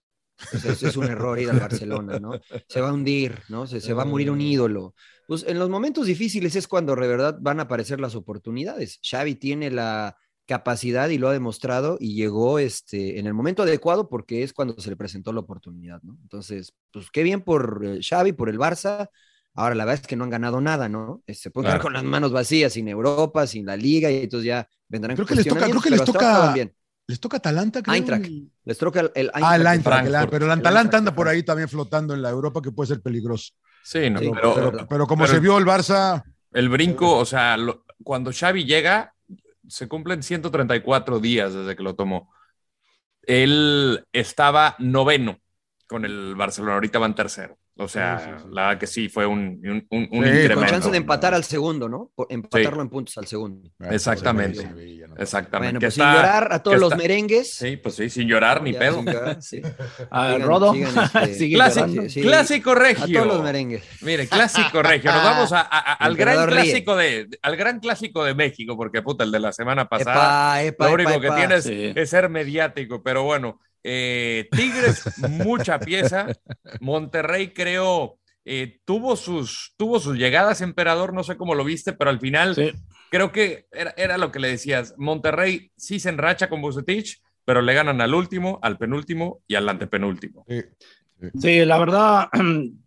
Eso, eso es un error ir al Barcelona, ¿no? Se va a hundir, ¿no? Se, se va a morir un ídolo. Pues en los momentos difíciles es cuando de verdad van a aparecer las oportunidades. Xavi tiene la capacidad y lo ha demostrado y llegó este, en el momento adecuado porque es cuando se le presentó la oportunidad, ¿no? Entonces, pues qué bien por eh, Xavi, por el Barça. Ahora, la verdad es que no han ganado nada, ¿no? Eh, Se pueden quedar con las manos vacías, sin Europa, sin la Liga, y entonces ya vendrán Creo que les toca, creo que les toca, bien. les toca Atalanta, creo. Eintracht. Les toca el, el Ah, el Eintracht. Eintracht, el- Frankfurt. pero el Atalanta anda por ahí también flotando en la Europa que puede ser peligroso. Sí, no, Sí, pero, Pero, como pero- se vio el Barça, el brinco, o sea, lo- cuando Xavi llega, se cumplen 134 días desde que lo tomó. Él estaba noveno con el Barcelona, ahorita van tercero. O sea, Sí, sí, sí. la verdad que sí fue un, un, un- incremento. Con chance de empatar al segundo, ¿no? Empatarlo en puntos al segundo. Exactamente. Sevilla, ¿no? Exactamente. Bueno, pues sin está- llorar a todos los merengues. Sí, pues sí, sin llorar ni Ya, pedo. sin llorar, sí. [LAUGHS] A Sigan- Rodo, sigan, [LAUGHS] este, Clásico, clásico A regio. todos los merengues. Mire, clásico regio. Nos vamos a- a- a- al gran clásico de, al gran clásico de México, porque puta, el de la semana pasada. Epa, epa, lo único epa, que epa. tienes Sí. es ser mediático, pero bueno, eh, Tigres, mucha pieza. Monterrey, creo, eh, tuvo, sus, tuvo sus llegadas, emperador, no sé cómo lo viste, pero al final Sí. creo que era, era lo que le decías. Monterrey sí se enracha con Bucetich, pero le ganan al último, al penúltimo y al antepenúltimo. Sí. Sí, la verdad [CLEARS THROAT]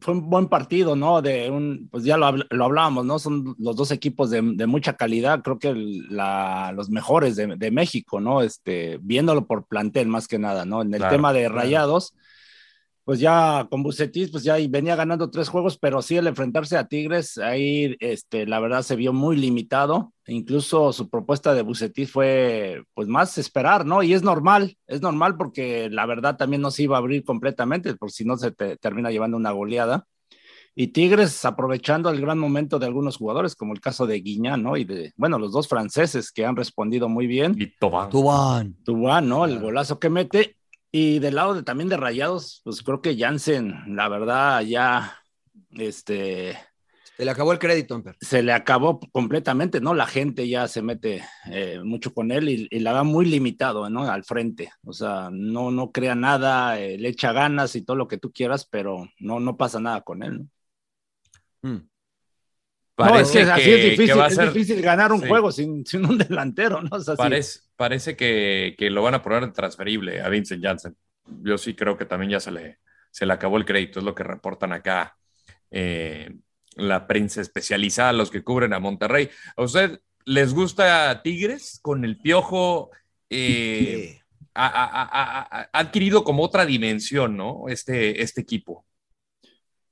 fue un buen partido, ¿no? De un, pues ya lo, lo hablábamos, ¿no? Son los dos equipos de, de mucha calidad, creo que la- los mejores de, de México, ¿no? Este, viéndolo por plantel más que nada, ¿no? En el Claro, tema de claro. Pues ya con Bucetis, pues ya venía ganando tres juegos, pero sí el enfrentarse a Tigres, ahí, este, la verdad se vio muy limitado. Incluso su propuesta de Bucetis fue, pues más esperar, ¿no? Y es normal, es normal porque la verdad también no se iba a abrir completamente, por si no se te termina llevando una goleada. Y Tigres aprovechando el gran momento de algunos jugadores, como el caso de Guiñán, ¿no? Y de, bueno, los dos franceses que han respondido muy bien. Y Tobán. Tubán. Tubán, ¿no? El golazo que mete. Y del lado de, también de Rayados, pues creo que Jansen, la verdad, ya este, Se le acabó el crédito, Amper. se le acabó completamente, ¿no? La gente ya se mete eh, mucho con él y, y la va muy limitado, ¿no? Al frente. O sea, no, no crea nada, eh, le echa ganas y todo lo que tú quieras, pero no, no pasa nada con él, ¿no? Mm. No, es que, Parece así que- es difícil, que va a es ser- difícil ganar un Sí. juego sin, sin un delantero, ¿no? O sea, sí. Parece, parece que, que lo van a poner transferible a Vincent Janssen. Yo sí creo que también ya se le, se le acabó el crédito, es lo que reportan acá eh, la prensa especializada, los que cubren a Monterrey. ¿A usted les gusta Tigres con el piojo? eh, [LAUGHS] ha, ha- ha- ha- ha adquirido como otra dimensión, ¿no? Este, este equipo.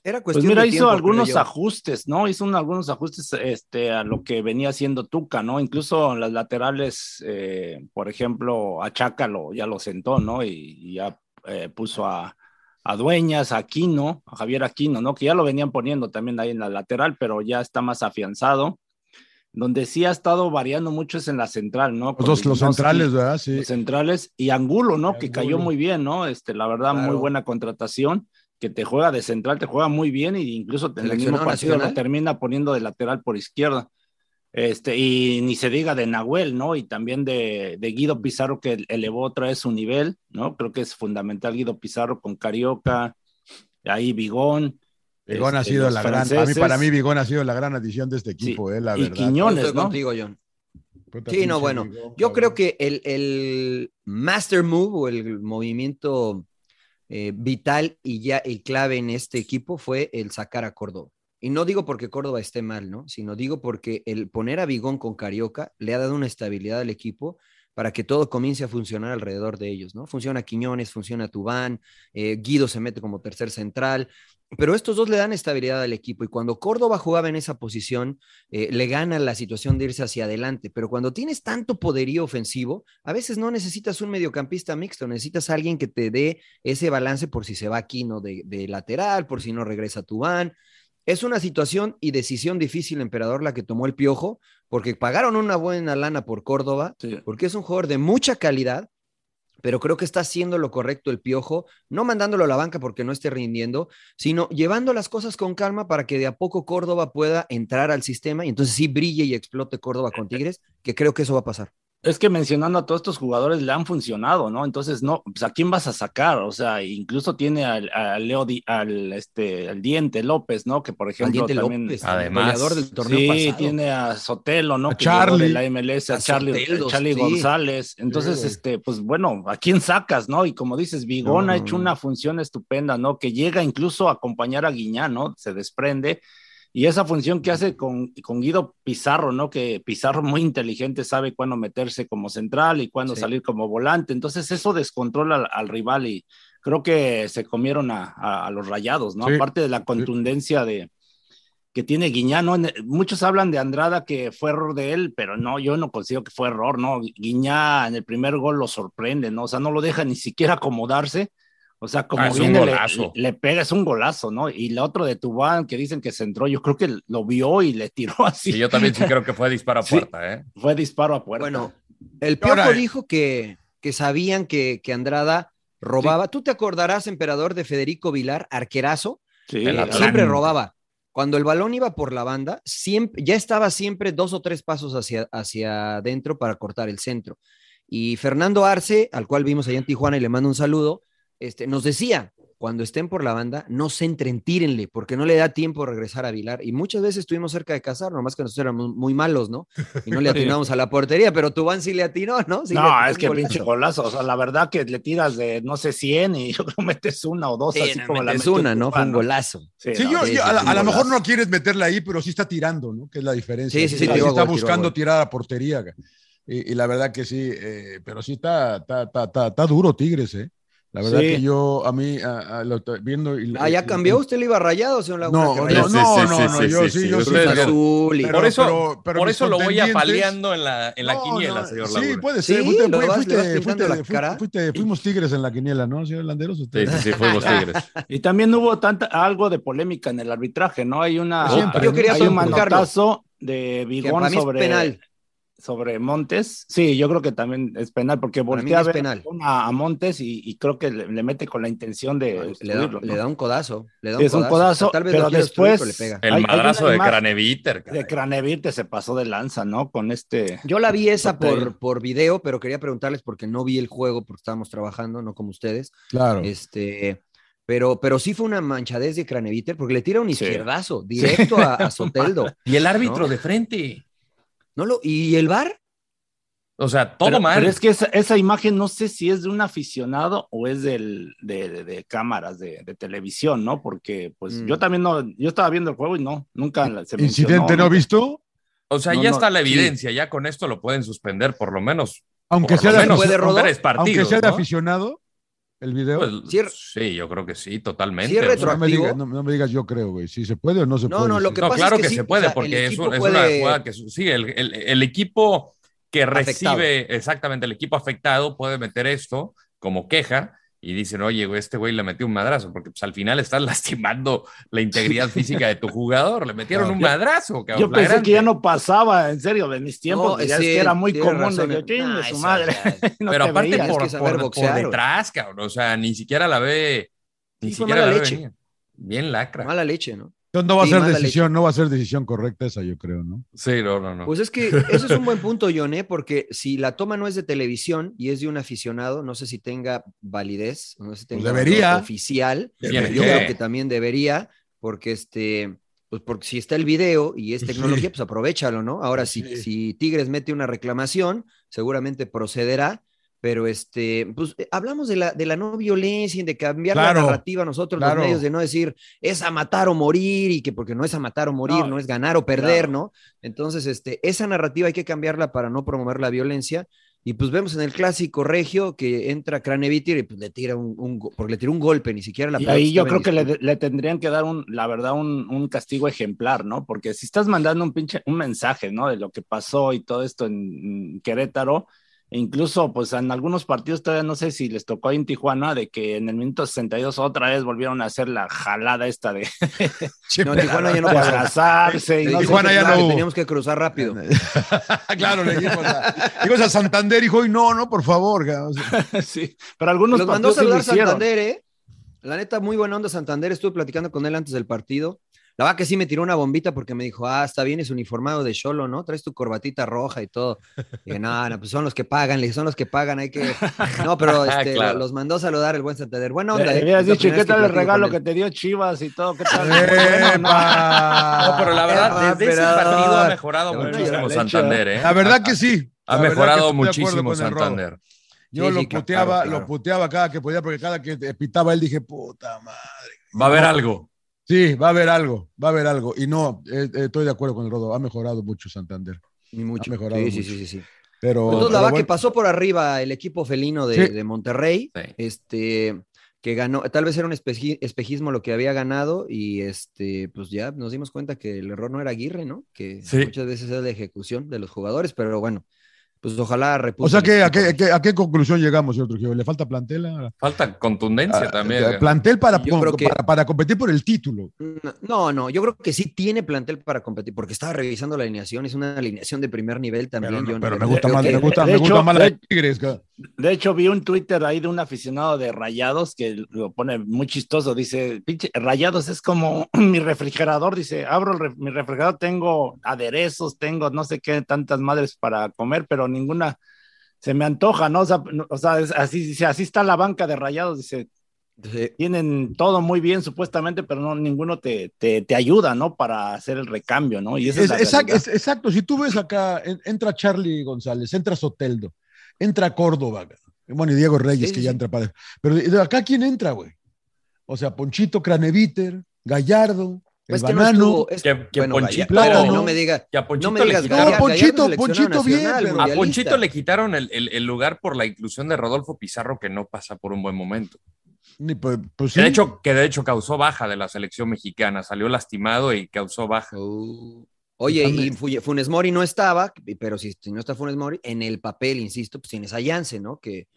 Era Pues mira, de hizo tiempo, algunos yo. ajustes, ¿no? Hizo un- algunos ajustes este, a lo que venía haciendo Tuca, ¿no? Incluso en las laterales, eh, por ejemplo, a Chaca lo, ya lo sentó, ¿no? Y, y ya eh, puso a, a Dueñas, a Aquino, a Javier Aquino, ¿no? Que ya lo venían poniendo también ahí en la lateral, pero ya está más afianzado. Donde sí ha estado variando mucho es en la central, ¿no? Los, centrales, ¿verdad? Sí. Los centrales y Angulo, ¿no? Que cayó muy bien, ¿no? Este, la verdad, claro. muy buena contratación, que te juega de central, te juega muy bien e incluso en el mismo partido lo termina poniendo de lateral por izquierda. Este, y ni se diga de Nahuel, ¿no? Y también de, de, Guido Pizarro, que elevó otra vez su nivel, ¿no? Creo que es fundamental Guido Pizarro con Carioca, ahí Bigón. Vigón este, ha sido la gran, a mí, para mí Vigón ha sido la gran adición de este equipo, sí. eh, la y verdad. Quiñones, Estoy ¿no? contigo, John. Sí, no, bueno, Vigón, yo creo que el, el, master move o el movimiento eh, vital y ya el clave en este equipo fue el sacar a Córdoba. Y no digo porque Córdoba esté mal, ¿no? Sino digo porque el poner a Vigón con Carioca le ha dado una estabilidad al equipo para que todo comience a funcionar alrededor de ellos, ¿no? Funciona Quiñones, funciona Tubán, eh, Guido se mete como tercer central, pero estos dos le dan estabilidad al equipo y cuando Córdoba jugaba en esa posición, eh, le gana la situación de irse hacia adelante, pero cuando tienes tanto poderío ofensivo, a veces no necesitas un mediocampista mixto, necesitas a alguien que te dé ese balance por si se va Quino de, de lateral, por si no regresa Tubán. Es una situación y decisión difícil, emperador, la que tomó el piojo, porque pagaron una buena lana por Córdoba, sí. porque es un jugador de mucha calidad, pero creo que está haciendo lo correcto el piojo, no mandándolo a la banca porque no esté rindiendo, sino llevando las cosas con calma para que de a poco Córdoba pueda entrar al sistema y entonces sí brille y explote Córdoba con [LAUGHS] Tigres, que creo que eso va a pasar es que mencionando a todos estos jugadores le han funcionado, ¿no? Entonces, no, pues a quién vas a sacar, o sea, incluso tiene al, al Leo, Di, al, este, al Diente López, ¿no? Que por ejemplo al Diente también, López, además, del torneo sí, pasado. tiene a Sotelo, ¿no? A que Charlie, de la MLS, a, a Charlie, Charlie sí. González. Entonces, Sí. este, pues bueno, ¿a quién sacas, no? Y como dices, Vigón ha hecho una función estupenda, ¿no? Que llega incluso a acompañar a Guiñán, ¿no? Se desprende. Y esa función que hace con, con Guido Pizarro, ¿no? Que Pizarro muy inteligente sabe cuándo meterse como central y cuándo Sí. salir como volante. Entonces eso descontrola al, al rival y creo que se comieron a, a- a los rayados, ¿no? Sí. Aparte de la contundencia de que tiene Guiñán, ¿no? Muchos hablan de Andrada que fue error de él, pero no, yo no considero que fue error, ¿no? Guiñá en el primer gol lo sorprende, ¿no? O sea, no lo deja ni siquiera acomodarse. O sea, como Ah, un viene, le- le, pega, es un golazo, ¿no? Y la otro de Tubán que dicen que se entró, yo creo que lo vio y le tiró [LAUGHS] así. Sí, yo también sí creo que fue disparo a Sí. puerta, ¿eh? Fue disparo a puerta. Bueno, el Piojo Ahora- dijo que, que sabían que, que Andrada robaba. ¿Tú te acordarás, emperador, de Federico Vilar, arquerazo? sí, el Eh, siempre robaba. Cuando el balón iba por la banda, siempre, ya estaba siempre dos o tres pasos hacia, hacia adentro para cortar el centro. Y Fernando Arce, al cual vimos allá en Tijuana y le mando un saludo, este, nos decía, cuando estén por la banda, no se entren, tírenle, porque no le da tiempo regresar a Vilar. Y muchas veces estuvimos cerca de casar, nomás que nosotros éramos muy malos, ¿no? Y no le [LAUGHS] atinamos a la portería, pero Tubán sí le atinó, ¿no? Sí no, atinó es que golazo. pinche golazo. O sea, la verdad que le tiras de, no sé, 100 y [LAUGHS] yo creo metes una o dos, Sí, así no, como la metes metió una, ¿no? Fue un golazo. Sí, Sí, no, yo, sí, yo- sí, a, la- sí, lo mejor no quieres meterla ahí, pero sí está tirando, ¿no? Que es la diferencia. Sí, sí, sí, a está gol, buscando tirar a portería. Y, y la verdad que sí, eh, pero sí está, está, está, está- está duro Tigres, ¿eh? La verdad Sí. que yo, a mí, a- a lo t- viendo... Y, Ah, ¿ya y- cambió? ¿Usted le iba rayado, señor Laguna? No, no, no, Sí, no, sí, no, sí, no, sí, yo sí, sí, sí. yo sí. Azul y- pero- por eso, pero- pero por eso lo voy apaleando en la, en la No, quiniela, no, señor Sí, Laguna. puede ser. Sí, fuiste, vas- fuiste- la fuiste- cara. fuiste- fuimos tigres en la quiniela, ¿no, señor Landeros? Sí, Usted- sí, sí, fuimos [LAUGHS] tigres. Y también hubo tanta, algo de polémica en el arbitraje, ¿no? Hay una, Siempre, Yo quería hay un manotazo de es sobre, penal. Sobre Montes. Sí, yo creo que también es penal, porque voltea a ver penal. a, a Montes y, y creo que le, le mete con la intención de Le da, un codazo. Le da un es un codazo. Tal vez pero después- pero le pega. El Hay- madrazo de Craneviter. De Cranevite se pasó de lanza, ¿no? Con este. Yo la vi esa por, por video, pero quería preguntarles porque no vi el juego porque estábamos trabajando, no como ustedes. Claro. Este, pero, pero sí fue una manchadez de Craneviter porque le tira un Sí. izquierdazo directo a, a Soteldo. [LAUGHS] Y el árbitro ¿No? de frente. ¿No lo, ¿Y el VAR? O sea, todo pero, mal. Pero es que esa, esa imagen no sé si es de un aficionado o es del, de, de- de cámaras de, de televisión, ¿no? Porque pues Mm. yo también no, yo estaba viendo el juego y no, nunca se ¿Incidente no visto? O sea, No, ya no, está la sí. evidencia, ya con esto lo pueden suspender por lo menos. Aunque por sea lo de menos ¿Puede, Rodo? tres partidos. Aunque sea de ¿no? aficionado, el video. Pues, Sí, sí, yo creo que sí, totalmente. Sí, es no, me digas, no, no me digas yo creo, güey. Si se puede o no se No, puede. no, lo que no, pasa claro es que que, sí, se o puede, sea, porque es, un- es puede- una jugada que sí, el, el- el equipo que Afectado. recibe, exactamente, el equipo afectado puede meter esto como queja y dicen, oye, güey, este güey le metió un madrazo, porque pues al final estás [LAUGHS] lastimando la integridad física de tu jugador. Le metieron un madrazo, cabrón. Yo pensé que ya no pasaba, en serio, de mis tiempos, No, que ya sí, es que era muy común de que "Chin, de Ah, su eso madre. [LAUGHS] No Pero te aparte por, boxear, detrás, cabrón. O sea, ni siquiera la ve. Ni siquiera mala la ve leche. venir. Bien lacra. Mala leche, ¿no? Entonces no va a ser decisión, no va a ser decisión correcta esa, yo creo, ¿no? Sí, no, no, no. Pues es que eso es un buen [LAUGHS] punto, John, ¿eh? porque si la toma no es de televisión y es de un aficionado, no sé si tenga validez, no sé si tenga valor debería. oficial. Yo creo que también debería, porque este, pues porque si está el video y es Sí. tecnología, pues aprovechalo, ¿no? Ahora, si, Sí. si Tigres mete una reclamación, seguramente procederá. Pero este, pues eh, hablamos de la, de la no violencia y de cambiar Claro, la narrativa nosotros, claro. los medios, de no decir es a matar o morir, y que porque no es a matar o morir, no, No, es ganar o perder, claro. ¿no? Entonces, este, esa narrativa hay que cambiarla para no promover la violencia. Y pues vemos en el clásico regio que entra Craneviter y pues le tira un, un porque le tiró un golpe, ni siquiera la Y ahí yo creo que le, le tendrían que dar un, la verdad, un, un castigo ejemplar, ¿no? Porque si estás mandando un pinche, un mensaje, ¿no? De lo que pasó y todo esto en, en Querétaro, e incluso, pues en algunos partidos todavía no sé si les tocó ahí en Tijuana, de que en el minuto 62 otra vez volvieron a hacer la jalada esta de, [LAUGHS] No, en Tijuana ya no pasó. abrazarse. y no Tijuana ya no teníamos que cruzar rápido. [LAUGHS] claro, le dijimos a, dijimos a Santander, dijo, y no, no, por favor. cabrón". [LAUGHS] Sí, pero algunos Los mandó a sí saludar hicieron. Santander, ¿eh? La neta, muy buena onda Santander. Estuve platicando con él antes del partido. La verdad que sí me tiró una bombita porque me dijo, ah, está bien, es uniformado de Cholo, ¿no? Traes tu corbatita roja y todo. Y dije, no, no, pues son los que pagan, le dije, son los que pagan, hay que. [LAUGHS] No, pero este, Claro. los mandó a saludar el buen Santander. Buena Le onda, ¿eh? habías dicho, ¿y primera ¿qué tal el regalo que te dio Chivas y todo? ¿Qué tal? [LAUGHS] Bueno, no. ¡Epa! No, pero la verdad, Ah, desde ese partido ha mejorado Bueno, muchísimo Santander, ¿eh? La verdad que sí. Ha mejorado muchísimo. Santander. Yo Sí, lo sí, claro, puteaba, claro. lo puteaba cada que podía, porque cada que pitaba él dije, puta madre. Va a haber algo. Sí, va a haber algo, va a haber algo. Y no, eh, eh, estoy de acuerdo con el Rodo, ha mejorado mucho Santander. Ni mucho. Ha mejorado sí, sí, mucho. sí, sí, sí. Pero, Entonces, la bueno, que pasó por arriba el equipo felino de, Sí. de Monterrey, Sí. este, que ganó, tal vez era un espeji- espejismo lo que había ganado, y este, pues ya nos dimos cuenta que el error no era Aguirre, ¿no? Que Sí. muchas veces es la ejecución de los jugadores, pero bueno, pues ojalá repunte o sea, que, ¿a, qué, a qué- a qué conclusión llegamos, señor Trujillo? ¿Le falta plantel? ahora? Falta contundencia Ah, también. eh, plantel para, que- para, para competir por el título. No, no, yo creo que sí tiene plantel para competir, porque estaba revisando la alineación, es una alineación de primer nivel también. Pero, no, John, pero me gusta más, que- me gusta, de me gusta más la de de- Tigres. De hecho, vi un Twitter ahí de un aficionado de Rayados que lo pone muy chistoso. Dice, pinche, Rayados es como [CLEARS THROAT] mi refrigerador. Dice, abro el ref- mi refrigerador, tengo aderezos, tengo no sé qué, tantas madres para comer, pero ninguna se me antoja, ¿no? O sea, o sea, es así, dice, así está la banca de Rayados. Dice, Sí. tienen todo muy bien supuestamente, pero no, ninguno te, te, te ayuda, ¿no? Para hacer el recambio, ¿no? Y esa es, Es- la exact- realidad. es- exacto, si tú ves acá, en- entra Charlie González, entra Soteldo, entra Córdoba, bueno, y Diego Reyes, Sí, que sí, ya entra para. Pero de acá, ¿quién entra, güey? O sea, Ponchito, Craneviter, Gallardo, el Es que no estuvo- es- Que- que bueno, Ponchito- Plátano, no. no me diga, Que a Ponchito no me le digas quitaron- No, Ponchito, Ponchito bien, pero- A. Ponchito le quitaron el, el- el lugar por la inclusión de Rodolfo Pizarro, que no pasa por un buen momento. Ni, pues, pues Que, sí. de hecho, que de hecho causó baja de la selección mexicana. Salió lastimado y causó baja. Uh, Oye, y Fu- Funes Mori no estaba, pero si, si no está Funes Mori, en el papel, insisto, pues tienes a Jansen, ¿no? Que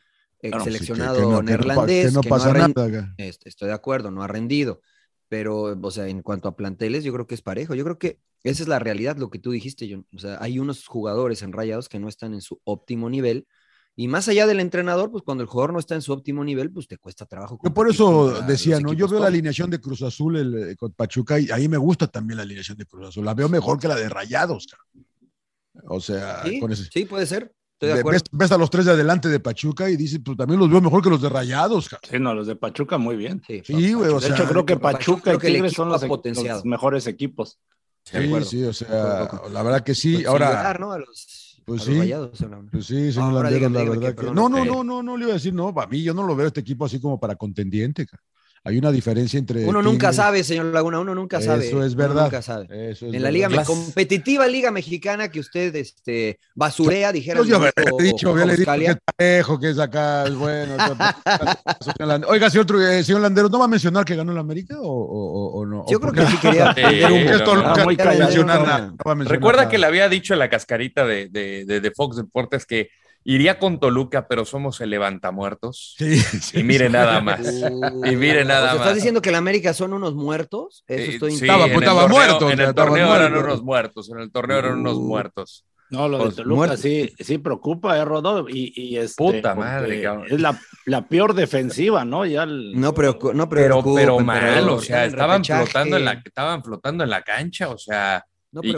ex Claro, sí, que- seleccionado que no- que no pa- neerlandés. que no pasa nada acá. Este, estoy de acuerdo, no ha rendido. Pero, o sea, en cuanto a planteles, yo creo que es parejo. Yo creo que esa es la realidad, lo que tú dijiste, John. O sea, hay unos jugadores en Rayados que no están en su óptimo nivel. Y más allá del entrenador, pues cuando el jugador no está en su óptimo nivel, pues te cuesta trabajo. Yo por eso decía, ¿no? Yo veo la alineación de Cruz Azul el, eh, con Pachuca y ahí me gusta también la alineación de Cruz Azul. La veo mejor que la de Rayados. O sea, Sí, con ese. sí, puede ser. Estoy de ves, ves a los tres de adelante de Pachuca y dices, pues también los veo mejor que los de Rayados. cabrón. Sí, no, los de Pachuca muy bien. Sí, Sí, güey, o de sea, hecho, creo que Pachuca Pachuca y Tigres son los, los mejores equipos. de Sí, sí, o De sea, la verdad que sí. Pues, Ahora, ¿no? A los, pues a sí. los rayados, habla- pues sí, señor Landeros, dígame, la dígame verdad que, No, no, no, no, no le iba a decir, no, para mí yo no lo veo este equipo así como para contendiente. cabrón. Hay una diferencia entre. Uno nunca Tigres- sabe, señor Laguna, uno nunca sabe. Eso es uno verdad. nunca sabe. Eso es En la verdad. liga competitiva liga mexicana que usted este, basurea, dijera. Yo me he dicho, ya le Buscalia. que es parejo, que es acá, es bueno. Oiga, señor, eh, señor Landeros, ¿no va a mencionar que ganó el América o, o- o- o no? Yo ¿O creo que sí quería [LAUGHS] a mencionar nada, a Recuerda nada. que le había dicho en la cascarita de, de, de- de Fox Deportes que Iría con Toluca, pero somos el levantamuertos. Sí, sí, y mire sí. nada más. y mire nada O sea, más. ¿Estás diciendo que el América son unos muertos? Eso Eh, estoy sí, Estaba- en estaba torneo- muerto, En el torneo eran unos muertos. En el torneo eran unos Uh. muertos. No, lo de Pues, Toluca muerto. sí, sí preocupa, eh, Rodó. Y, y este, Puta madre, cabrón. Es la, la peor defensiva, ¿no? Ya el- No, preocu- no Pero, preocupen, pero mal, o sea, estaban flotando, en la, estaban flotando en la cancha, o sea, No y, y-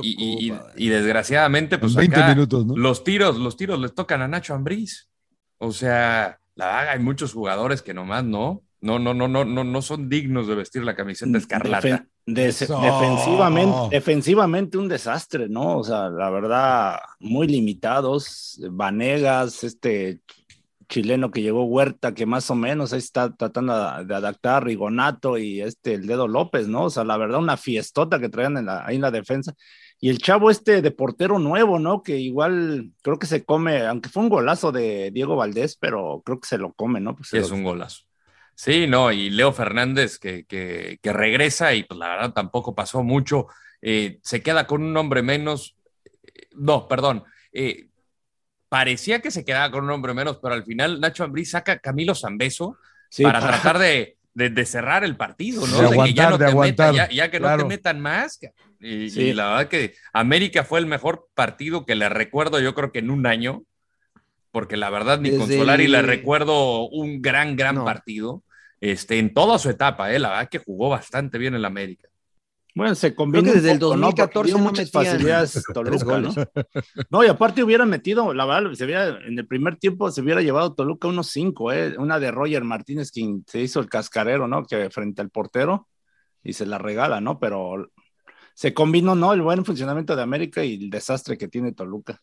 y- preocupa. y desgraciadamente, pues En 20 acá minutos, ¿no? los tiros, los tiros les tocan a Nacho Ambriz. O sea, la verdad, hay muchos jugadores que nomás no, no, no, no, no, no, no son dignos de vestir la camiseta escarlata. Defen- des- Eso. defensivamente, defensivamente un desastre, ¿no? O sea, la verdad, muy limitados. Vanegas, este chileno que llegó Huerta, que más o menos ahí está tratando de adaptar Rigonato y este el dedo López, ¿no? O sea, la verdad, una fiestota que traían en la, ahí en la defensa. Y el chavo este de portero nuevo, ¿no? Que igual creo que se come, aunque fue un golazo de Diego Valdés, pero creo que se lo come, ¿no? Pues Sí, es lo- un golazo. Sí, no, y Leo Fernández que, que, que regresa y pues la verdad tampoco pasó mucho. Eh, se queda con un hombre menos. Eh, No, perdón. Eh, parecía que se quedaba con un hombre menos, pero al final Nacho Ambriz saca a Camilo Zambeso Sí, para para- tratar de, de- de cerrar el partido, ¿no? De que ya no de te metan, ya, ya que no te metan más. Y, Sí. y la verdad que América fue el mejor partido que le recuerdo, yo creo que en un año, porque la verdad ni Desde Solari el- le recuerdo un gran, gran No. partido. Este, en toda su etapa, eh, la verdad que jugó bastante bien el América. Bueno, se combina Creo que desde el poco, ¿no? Porque 2014 dio no muchas facilidades Toluca, goles. ¿no? No, y aparte hubieran metido, la verdad, se hubiera, en el primer tiempo se hubiera llevado Toluca unos cinco, ¿eh? Una de Roger Martínez, quien se hizo el cascarero, ¿no? Que frente al portero y se la regala, ¿no? Pero se combinó, ¿no? El buen funcionamiento de América y el desastre que tiene Toluca.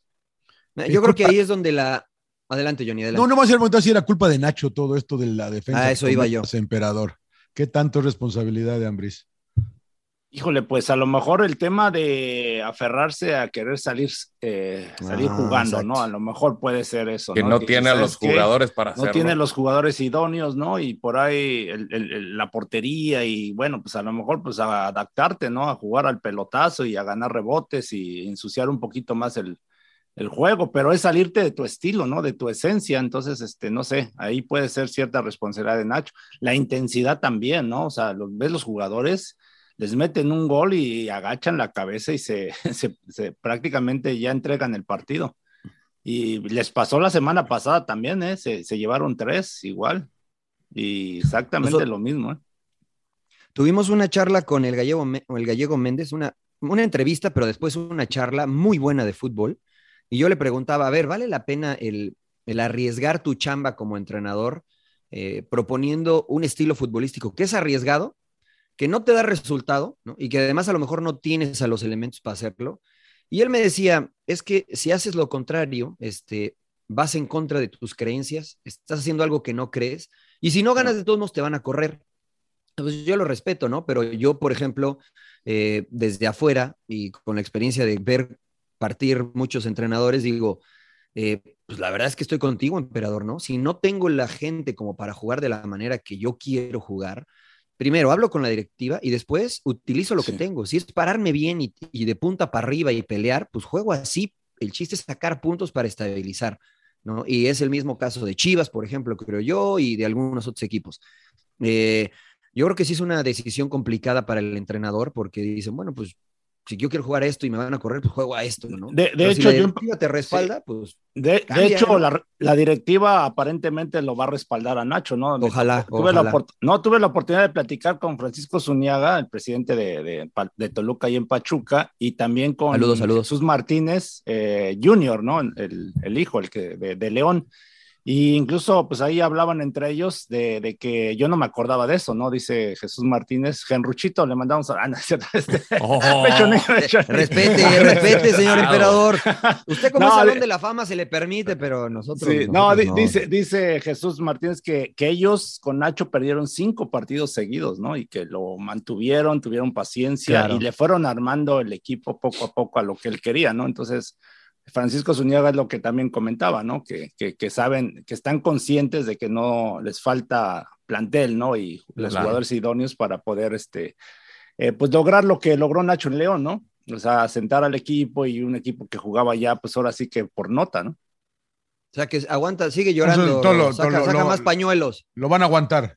Yo creo que ahí es donde la. Adelante, Johnny, adelante. No, no más el preguntar si era culpa de Nacho todo esto de la defensa. Ah, eso iba comentas, Emperador. ¿Qué tanto es responsabilidad de Ambris? Híjole, pues a lo mejor el tema de aferrarse a querer salir, eh, salir Ah, jugando, exacto. ¿no? A lo mejor puede ser eso. Que no Que tiene a ¿sabes los qué? jugadores para no hacerlo. tiene los jugadores idóneos, ¿no? Y por ahí el- el- el- la portería y bueno, pues a lo mejor pues a adaptarte, ¿no? A jugar al pelotazo y a ganar rebotes y ensuciar un poquito más el, el juego, pero es salirte de tu estilo, ¿no? De tu esencia, entonces, este, no sé, ahí puede ser cierta responsabilidad de Nacho. La intensidad también, ¿no? O sea, los, ves los jugadores, les meten un gol y agachan la cabeza y se, [LAUGHS] se- se- prácticamente ya entregan el partido. Y les pasó la semana pasada también, ¿eh? Se, se llevaron tres igual. Y exactamente Nosotros- lo mismo, ¿eh? Tuvimos una charla con el gallego, el gallego Méndez, una, una entrevista, pero después una charla muy buena de fútbol. Y yo le preguntaba, a ver, ¿vale la pena el, el arriesgar tu chamba como entrenador eh, proponiendo un estilo futbolístico que es arriesgado, que no te da resultado ¿no? y que además a lo mejor no tienes a los elementos para hacerlo? Y él me decía, es que si haces lo contrario, este, vas en contra de tus creencias, estás haciendo algo que no crees, y si no ganas de todos modos te van a correr. Pues yo lo respeto, ¿no? Pero yo, por ejemplo, eh, desde afuera y con la experiencia de ver partir muchos entrenadores, digo, eh, pues la verdad es que estoy contigo, emperador, ¿no? Si no tengo la gente como para jugar de la manera que yo quiero jugar, primero hablo con la directiva y después utilizo lo que tengo. Si es pararme bien y, y de punta para arriba y pelear, pues juego así. El chiste es sacar puntos para estabilizar, ¿no? Y es el mismo caso de Chivas, por ejemplo, creo yo, y de algunos otros equipos. Eh, yo creo que sí es una decisión complicada para el entrenador porque dicen, bueno, pues si yo quiero jugar esto y me van a correr, pues juego a esto, ¿no? De, de Pero si hecho, la yo- directiva te respalda, pues De, de hecho, ¿no? la, la directiva aparentemente lo va a respaldar a Nacho, ¿no? Ojalá, tuve la ojalá. opor- no, tuve la oportunidad de platicar con Francisco Zuniaga, el presidente de, de, Toluca y en Pachuca, y también con Saludos, saludos. Jesús Martínez eh, Junior, ¿no? El, el hijo, el que de León. Y incluso, pues ahí hablaban entre ellos de, de que yo no me acordaba de eso, ¿no? Dice Jesús Martínez, Genruchito, le mandamos a... Ah, no, este- Oh. [LAUGHS] Pechonín. respete, [LAUGHS] respete, señor emperador. Usted como No, Salón de- de la Fama se le permite, pero nosotros, Sí, no, nosotros di- Dice, dice Jesús Martínez que, que ellos con Nacho perdieron cinco partidos seguidos, ¿no? Y que lo mantuvieron, tuvieron paciencia Claro. y le fueron armando el equipo poco a poco a lo que él quería, ¿no? Entonces, Francisco Zuniaga es lo que también comentaba, ¿no? Que, que, que saben, que están conscientes de que no les falta plantel, ¿no? Y los Claro. jugadores idóneos para poder, este, eh, pues lograr lo que logró Nacho en León, ¿no? O sea, sentar al equipo y un equipo que jugaba ya, pues ahora sí que por nota, ¿no? O sea, que aguanta, sigue llorando. Entonces, todo lo- saca todo lo- saca lo- más pañuelos. Lo van a aguantar.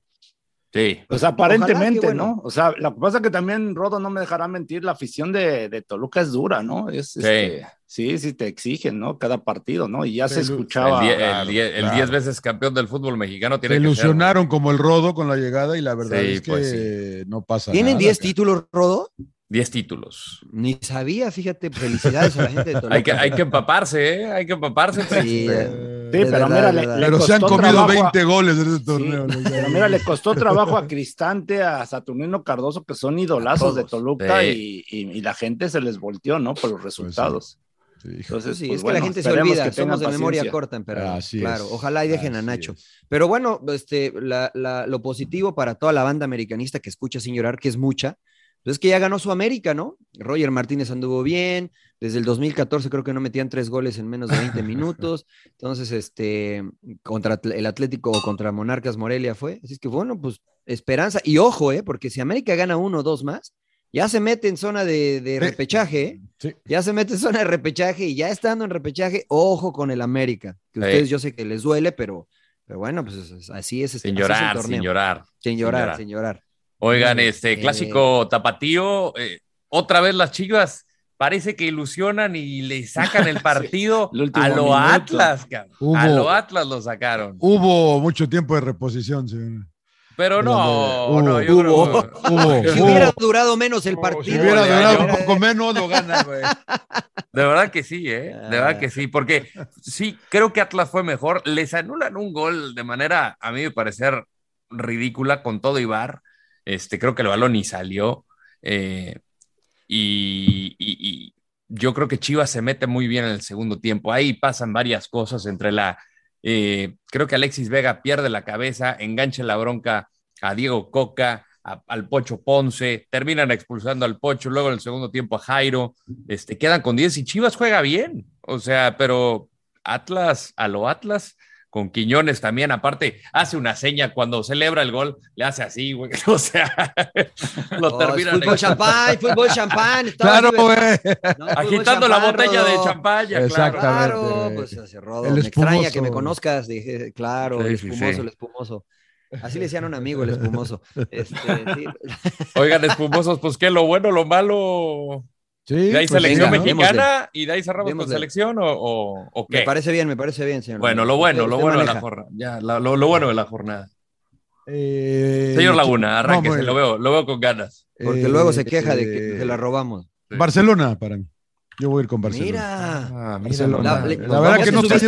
Sí. Pues aparentemente, bueno. ¿no? O sea, lo que pasa es que también Rodo no me dejará mentir, la afición de, de Toluca es dura, ¿no? Es, Sí. este, sí, sí, te exigen, ¿no? Cada partido, ¿no? Y ya se Pero- escuchaba. el claro, die- el claro. 10 veces campeón del fútbol mexicano Se tiene que ser. ilusionaron como el rodo con la llegada y la verdad Sí, es que pues no pasa ¿Tienen nada, 10 cara. títulos, Rodo? 10 títulos. Ni sabía, fíjate, felicidades a la gente de Toluca. [LAUGHS] Hay que, hay que empaparse, ¿eh? Hay que empaparse. pues. Sí, Eh, Sí, Es pero verdad, mira, le, Pero se han costó comido trabajo a- 20 goles en este Sí, torneo. ¿no? pero mira, le costó [LAUGHS] trabajo a Cristante, a Saturnino Cardoso, que son idolazos de Toluca, Sí. y, y- y la gente se les volteó, ¿no? Por los resultados. Sí, hijo. Entonces, Sí, pues, es que bueno, la gente se olvida, que somos de memoria corta, pero Así claro, es. ojalá y dejen a Nacho. es. Pero bueno, este, la- la- lo positivo para toda la banda americanista que escucha sin llorar, que es mucha, pues es que ya ganó su América, ¿no? Roger Martínez anduvo bien, desde el 2014 creo que no metían tres goles en menos de 20 [LAUGHS] minutos, entonces, este, contra el Atlético o contra Monarcas Morelia fue, así es que bueno, pues esperanza, y ojo, ¿eh? Porque si América gana uno o dos más, ya se mete en zona de, de Sí. repechaje, ¿eh? Sí. Ya se mete en zona de repechaje y ya estando en repechaje, ojo con el América. Que Sí. ustedes yo sé que les duele, pero, pero bueno, pues es- es- así es. este- Sin así es el llorar, torneo. sin llorar. Sin llorar, llorar. sin llorar. Oigan, Eh, este clásico tapatío, eh, otra vez las chivas parece que ilusionan y le [LAUGHS] sacan el partido el a lo minuto. Atlas, cabrón. Hubo- A lo Atlas lo sacaron. Hubo mucho tiempo de reposición, señor. Pero no, Hubo, no, yo hubo. creo Hubo, [LAUGHS] Si hubo. hubiera durado menos el Si partido. hubiera de durado un poco menos, lo gana, güey. [LAUGHS] De verdad que sí, ¿eh? De verdad que sí, porque sí, creo que Atlas fue mejor. Les anulan un gol de manera, a mí me parecer ridícula con todo Ibar. Este, creo que el balón ni salió. eh, y, yo creo que Chivas se mete muy bien en el segundo tiempo. Ahí pasan varias cosas entre la. eh, creo que Alexis Vega pierde la cabeza, engancha la bronca a Diego Coca, al Pocho Ponce, terminan expulsando al Pocho, luego en el segundo tiempo a Jairo, este, quedan con 10 y Chivas juega bien, o sea, pero Atlas, a lo Atlas, con Quiñones también, aparte, hace una seña cuando celebra el gol, le hace así, güey, [LAUGHS] o sea, lo Oh, terminan fútbol champán, fútbol champán. [LAUGHS] Claro, güey. [LAUGHS] No, agitando la botella de champaña, claro. Exactamente. Claro, pues hace Rodo. El Me extraña que me conozcas. Dije, claro, Sí, el sí, espumoso, sí. el espumoso. Así le decían a un amigo, el espumoso. Este, sí. Oigan, espumosos, pues qué, lo bueno, lo malo. Sí, ¿De ahí pues, selección venga, ¿no? mexicana y de ahí cerramos con selección o, o, o qué? Me parece bien, me parece bien, señor. Bueno, lo bueno, lo bueno de la jornada. Ya, la- lo, lo bueno de la jornada. eh, Señor Laguna, arránquese, vamos, lo veo, lo veo con ganas. Porque eh, luego se queja de que eh, se la robamos. Barcelona para mí. Yo voy a ir con Barcelona. Mira. Ah, Barcelona. La- La, verdad que no a la Usted,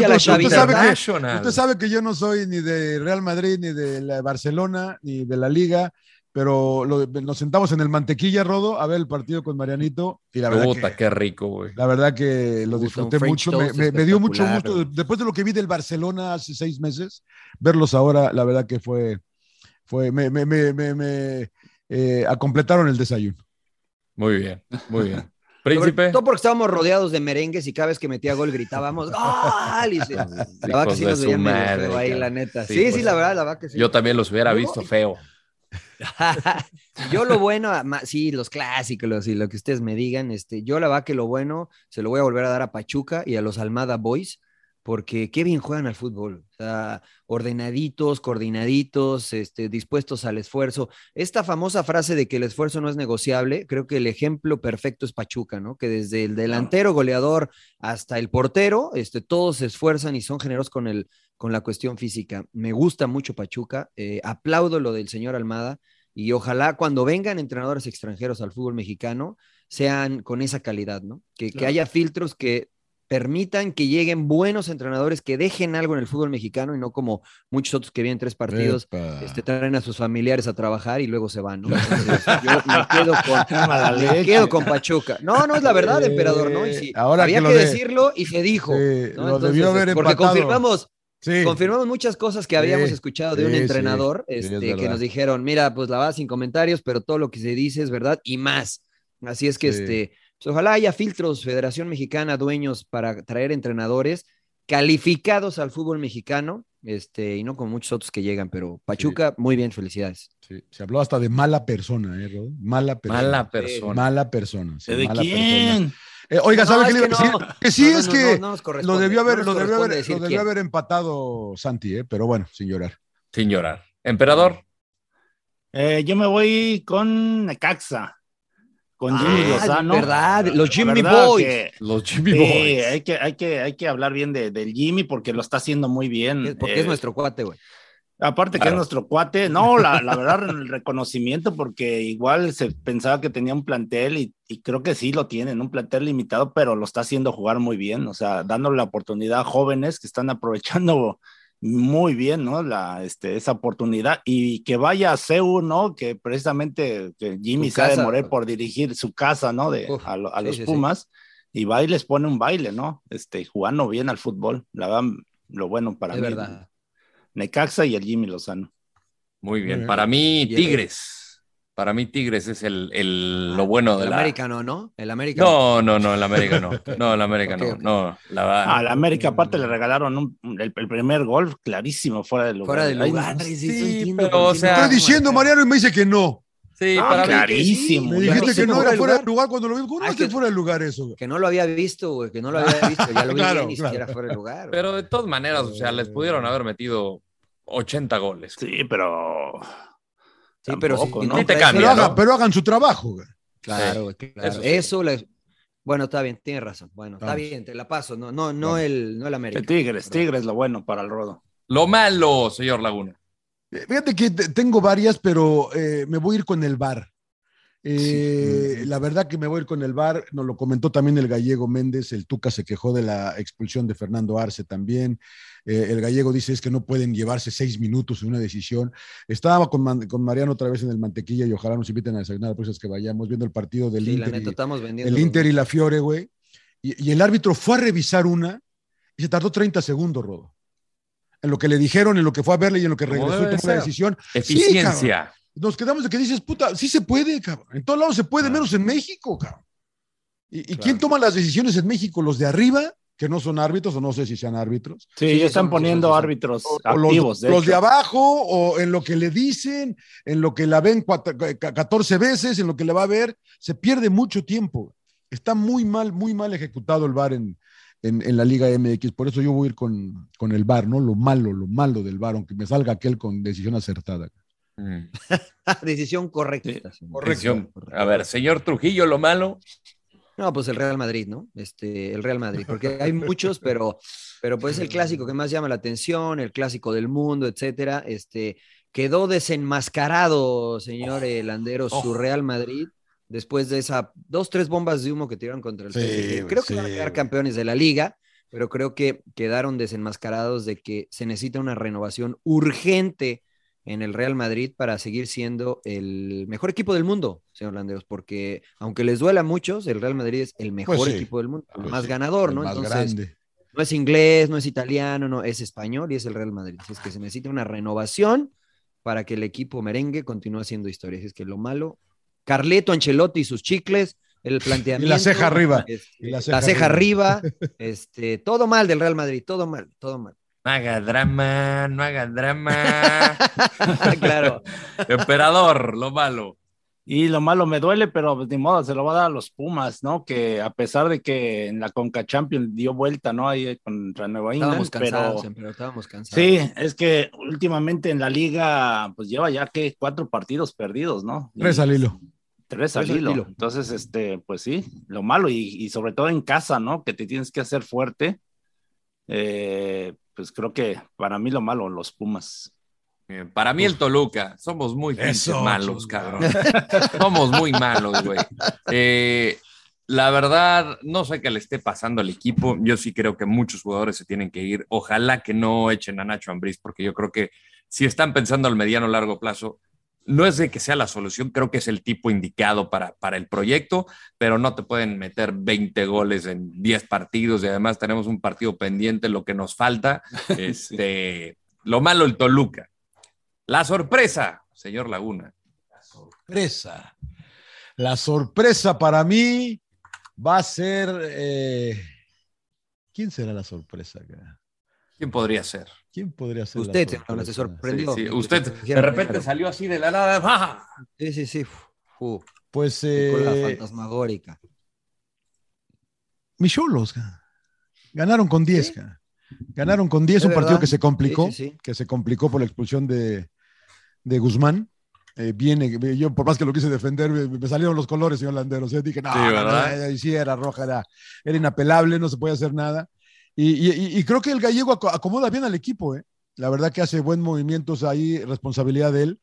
sabe que, usted sabe que yo no soy ni de Real Madrid, ni de la Barcelona, ni de la Liga, pero lo- nos sentamos en el Mantequilla, Rodo, a ver el partido con Marianito y la verdad, Puta, que, qué rico, güey. la verdad que lo disfruté mucho. Me, toast me- me dio mucho gusto. Después de lo que vi del Barcelona hace seis meses, verlos ahora, la verdad que fue, fue me, me, me, me- me, eh, completaron el desayuno. Muy bien, muy bien. Príncipe. todo porque estábamos rodeados de merengues y cada vez que metía gol gritábamos [LAUGHS] ¡Gol! Y se- la verdad que sí nos veían medio madre, feo ahí, la neta. Sí, Sí, sí, pues, la verdad, la verdad que sí. Yo también los hubiera visto feo. [LAUGHS] yo lo bueno, ma- sí, los clásicos y lo que ustedes me digan, este, yo la verdad que lo bueno se lo voy a volver a dar a Pachuca y a los Almada Boys, porque qué bien juegan al fútbol, o sea, ordenaditos, coordinaditos, este, dispuestos al esfuerzo. Esta famosa frase de que el esfuerzo no es negociable, creo que el ejemplo perfecto es Pachuca, ¿no? Que desde el delantero goleador hasta el portero, este, todos se esfuerzan y son generosos con el, con la cuestión física. Me gusta mucho Pachuca, eh, aplaudo lo del señor Almada y ojalá cuando vengan entrenadores extranjeros al fútbol mexicano sean con esa calidad, ¿no? Que, que haya filtros que permitan que lleguen buenos entrenadores que dejen algo en el fútbol mexicano y no como muchos otros que vienen tres partidos, Epa. este, traen a sus familiares a trabajar y luego se van, ¿no? Entonces, yo me quedo [LAUGHS] con, Mala me leche. quedo con Pachuca. No, no es la verdad, Eh, emperador, ¿no? Y ahora había que que, lo de- decirlo y se dijo. Sí, ¿no? debió haber porque empatado. confirmamos, Sí. confirmamos muchas cosas que habíamos Sí, escuchado de un sí, entrenador sí, es este, que nos dijeron, mira, pues la verdad sin comentarios, pero todo lo que se dice es verdad y más. Así es que Sí. este, pues, ojalá haya filtros, Federación Mexicana, dueños para traer entrenadores calificados al fútbol mexicano, este, y no como muchos otros que llegan, pero Pachuca, muy bien, felicidades. Sí, Se habló hasta de mala persona, ¿eh, Rodo? Mala persona. Mala persona. Mala persona. sí, ¿De mala quién? persona. Eh, oiga, No, ¿sabe qué es le iba a que decir? no. Que sí, No, no, es no, que no, no lo debió haber, no lo debió haber, lo debió haber empatado Santi, ¿eh? pero bueno, sin llorar. Sin llorar. Emperador. Eh, yo me voy con Necaxa, con Jimmy Ah, Lozano. verdad, los Jimmy ¿Verdad Boys. que- Los Jimmy Sí, Boys. hay que, hay, que, hay que hablar bien de, del Jimmy porque lo está haciendo muy bien. Porque Eh, es nuestro cuate, güey. Aparte que es nuestro cuate, no, la, la verdad, [LAUGHS] el reconocimiento, porque igual se pensaba que tenía un plantel y, y creo que sí lo tienen, un plantel limitado, pero lo está haciendo jugar muy bien, o sea, dándole la oportunidad a jóvenes que están [LAUGHS] aprovechando muy bien, ¿no? La, este, esa oportunidad y que vaya a CEU, ¿no? Que precisamente que Jimmy sabe casa. morir por dirigir su casa, ¿no? De, Uf, a, los sí, sí. Pumas y va y les pone un baile, ¿no? Este, jugando bien al fútbol, la verdad, lo bueno para Es mí. verdad. Necaxa y el Jimmy Lozano. Muy bien. Para mí, Tigres. Para mí, Tigres es el, el- lo bueno de El la. América no, ¿no? El América No, no, no, el América no. [LAUGHS] No, el América Ok, no. ok. No, la verdad. A la América aparte le regalaron un- el, el primer gol clarísimo fuera de lugar. Fuera de Ay, lugar. no, sí, sí, sí, entiendo pero, o sea, no. Estoy diciendo, Mariano, y me dice que no. Sí, Ah, para mí. clarísimo. Me dijiste no que no era era fuera el de lugar cuando lo vi. ¿Cómo no Ah, es que fuera de lugar eso? Que no lo había visto, güey, que no lo había visto. Ya lo vi Claro, ni claro. siquiera fuera de lugar. güey. Pero de todas maneras, o sea, les pudieron haber metido 80 goles. Sí, pero. Sí, pero tampoco, si ¿no? no Sí te Pero, cambia, haga- ¿no? pero hagan su trabajo. güey. Claro, güey, claro. eso Eso, sí. les... Bueno, está bien, tienes razón. Bueno, está bien, te la paso. No, no, no el, no el América. El Tigres, Tigres, lo bueno para el rodo. Lo malo, señor Laguna. Eh, Fíjate que te- tengo varias, pero eh, me voy a ir con el bar. Eh, La verdad que me voy a ir con el bar, nos lo comentó también el gallego Méndez, el Tuca se quejó de la expulsión de Fernando Arce también, Eh, el gallego dice es que no pueden llevarse seis minutos en una decisión. Estaba con, con Mariano otra vez en el Mantequilla y ojalá nos inviten a desayunar las próximas que vayamos viendo el partido del Sí, la Inter, neta, y, estamos vendiendo. el Inter y la Fiore, güey. Y, y el árbitro fue a revisar una y se tardó 30 segundos, Rodo. En lo que le dijeron, en lo que fue a verle y en lo que regresó, tomó la decisión. Sí, Eficiencia. nos quedamos de que dices, puta, sí se puede, cabrón. En todos lados se puede, Claro. menos en México, cabrón. ¿Y, y Claro. quién toma las decisiones en México? ¿Los de arriba, que no son árbitros, o no sé si sean árbitros? Sí, Sí, ya están son- poniendo árbitros O, o los, activos. de los de abajo, o en lo que le dicen, en lo que la ven cuatro- ca- 14 veces, en lo que le va a ver, se pierde mucho tiempo. Está muy mal, muy mal ejecutado el VAR en, en, en la Liga MX. Por eso yo voy a ir con, con el VAR, ¿no? Lo malo, lo malo del VAR, aunque me salga aquel con decisión acertada. Mm. [LAUGHS] Decisión correcta. sí. Decisión. A ver, señor Trujillo, lo malo. No, pues el Real Madrid, ¿no? Este, el Real Madrid, porque hay [LAUGHS] muchos, pero, pero pues el clásico que más llama la atención, el clásico del mundo, etcétera. Este, quedó desenmascarado, señor eh, Landero, su Oh. Real Madrid, después de esas dos, tres bombas de humo que tiraron contra el Sí, PSG. güey, Creo que van a quedar campeones de la liga, pero creo que quedaron desenmascarados de que se necesita una renovación urgente en el Real Madrid para seguir siendo el mejor equipo del mundo, señor Landeros, porque aunque les duela a muchos, el Real Madrid es el mejor Pues sí, equipo del mundo, el más ganador, el ¿no? más Entonces, grande. no es inglés, no es italiano, no, es español y es el Real Madrid. Así es que se necesita una renovación para que el equipo merengue continúe haciendo historia. Así es que lo malo, Carleto, Ancelotti y sus chicles, el planteamiento. ceja arriba, este, y la la ceja ceja, arriba. arriba, [LAUGHS] este, todo mal del Real Madrid, todo mal, todo mal. No haga drama, no haga drama. [LAUGHS] claro. [LAUGHS] Emperador, lo malo. Y lo malo me duele, pero pues, ni modo, se lo va a dar a los Pumas, ¿no? Que a pesar de que en la Conca Champions dio vuelta, ¿no? Ahí contra Nueva Estábamos England, cansados, pero pero estábamos cansados. sí, es que últimamente en la liga, pues lleva ya que cuatro partidos perdidos, ¿no? Tres al hilo. Tres al Tres al hilo. hilo. Entonces, este, pues sí, lo malo y, y sobre todo en casa, ¿no? Que te tienes que hacer fuerte. Eh, pues creo que para mí lo malo, los Pumas. Bien, Para mí el Toluca, somos muy malos, cabrón. somos muy malos, güey. Eh, la verdad, no sé qué le esté pasando al equipo. Yo sí creo que muchos jugadores se tienen que ir. Ojalá que no echen a Nacho Ambriz, porque yo creo que si están pensando al mediano o largo plazo, no es de que sea la solución, creo que es el tipo indicado para, para el proyecto, pero no te pueden meter 20 goles en 10 partidos y además tenemos un partido pendiente, lo que nos falta. [LAUGHS] Este, Lo malo, el Toluca. La sorpresa, señor Laguna. sorpresa. La sorpresa para mí va a ser. eh, ¿Quién será la sorpresa acá? ¿Quién podría ser? ¿Quién podría ser? la Usted, sorpresa? se sorprendió. Sí, sí, Usted de repente salió así de la nada. ¡ah! Sí, sí, sí. Pues con la eh, fantasmagórica. Mis cholos. ca. Ganaron con 10. ca. Ganaron con 10, Es un partido que se complicó, Sí, sí, sí. que se complicó por la expulsión de, de Guzmán. Eh, viene, yo por más que lo quise defender, me, me salieron los colores, señor Landeros. Yo dije, no, Sí, no, no, ahí sí era roja, era, era inapelable, no se puede hacer nada. Y, y- y- y creo que el gallego aco- acomoda bien al equipo, ¿eh? La verdad que hace buen movimientos ahí, responsabilidad de él.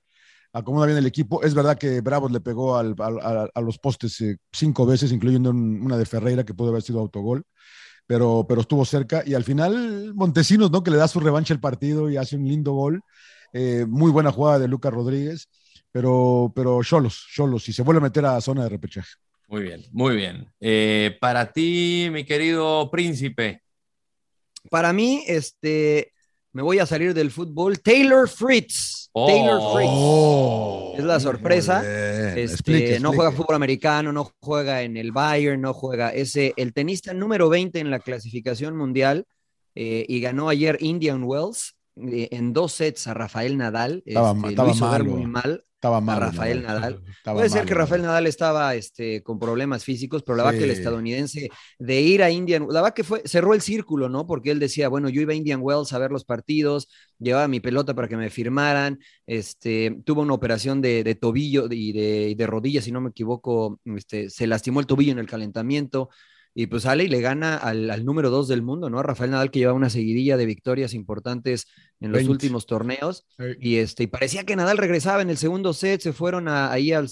Acomoda bien el equipo. Es verdad que Bravos le pegó al- al- a, a los postes eh, cinco veces, incluyendo un- una de Ferreira que pudo haber sido autogol, pero, pero estuvo cerca. Y al final, Montesinos, ¿no? Que le da su revancha al partido y hace un lindo gol. Eh, muy buena jugada de Lucas Rodríguez, pero, pero Cholos, Cholos, y se vuelve a meter a zona de repechaje. Muy bien, muy bien. Eh, para ti, mi querido príncipe. Para mí, este, me voy a salir del fútbol. Taylor Fritz. Oh. Taylor Fritz. Oh, es la sorpresa. Este, Explique, No explique. juega fútbol americano, no juega en el Bayern, no juega. Es eh, el tenista número 20 en la clasificación mundial eh, y ganó ayer Indian Wells eh, en dos sets a Rafael Nadal. Estaba- Este, estaba lo hizo malo. muy mal. Estaba a mal. Rafael Nadal. [LAUGHS] Puede ser que Rafael Nadal. Estaba este, con problemas físicos, pero la verdad que el Sí. estadounidense de ir a Indian, la verdad que fue, cerró el círculo, ¿no? Porque él decía, bueno, yo iba a Indian Wells a ver los partidos, llevaba mi pelota para que me firmaran, este, tuvo una operación de, de tobillo y de, y de rodilla, si no me equivoco, este, se lastimó el tobillo en el calentamiento. Y pues sale y le gana al, al número dos del mundo, ¿no? A Rafael Nadal que lleva una seguidilla de victorias importantes en los 20. últimos torneos. Sí. Y, este, y parecía que Nadal regresaba en el segundo set, se fueron a- ahí a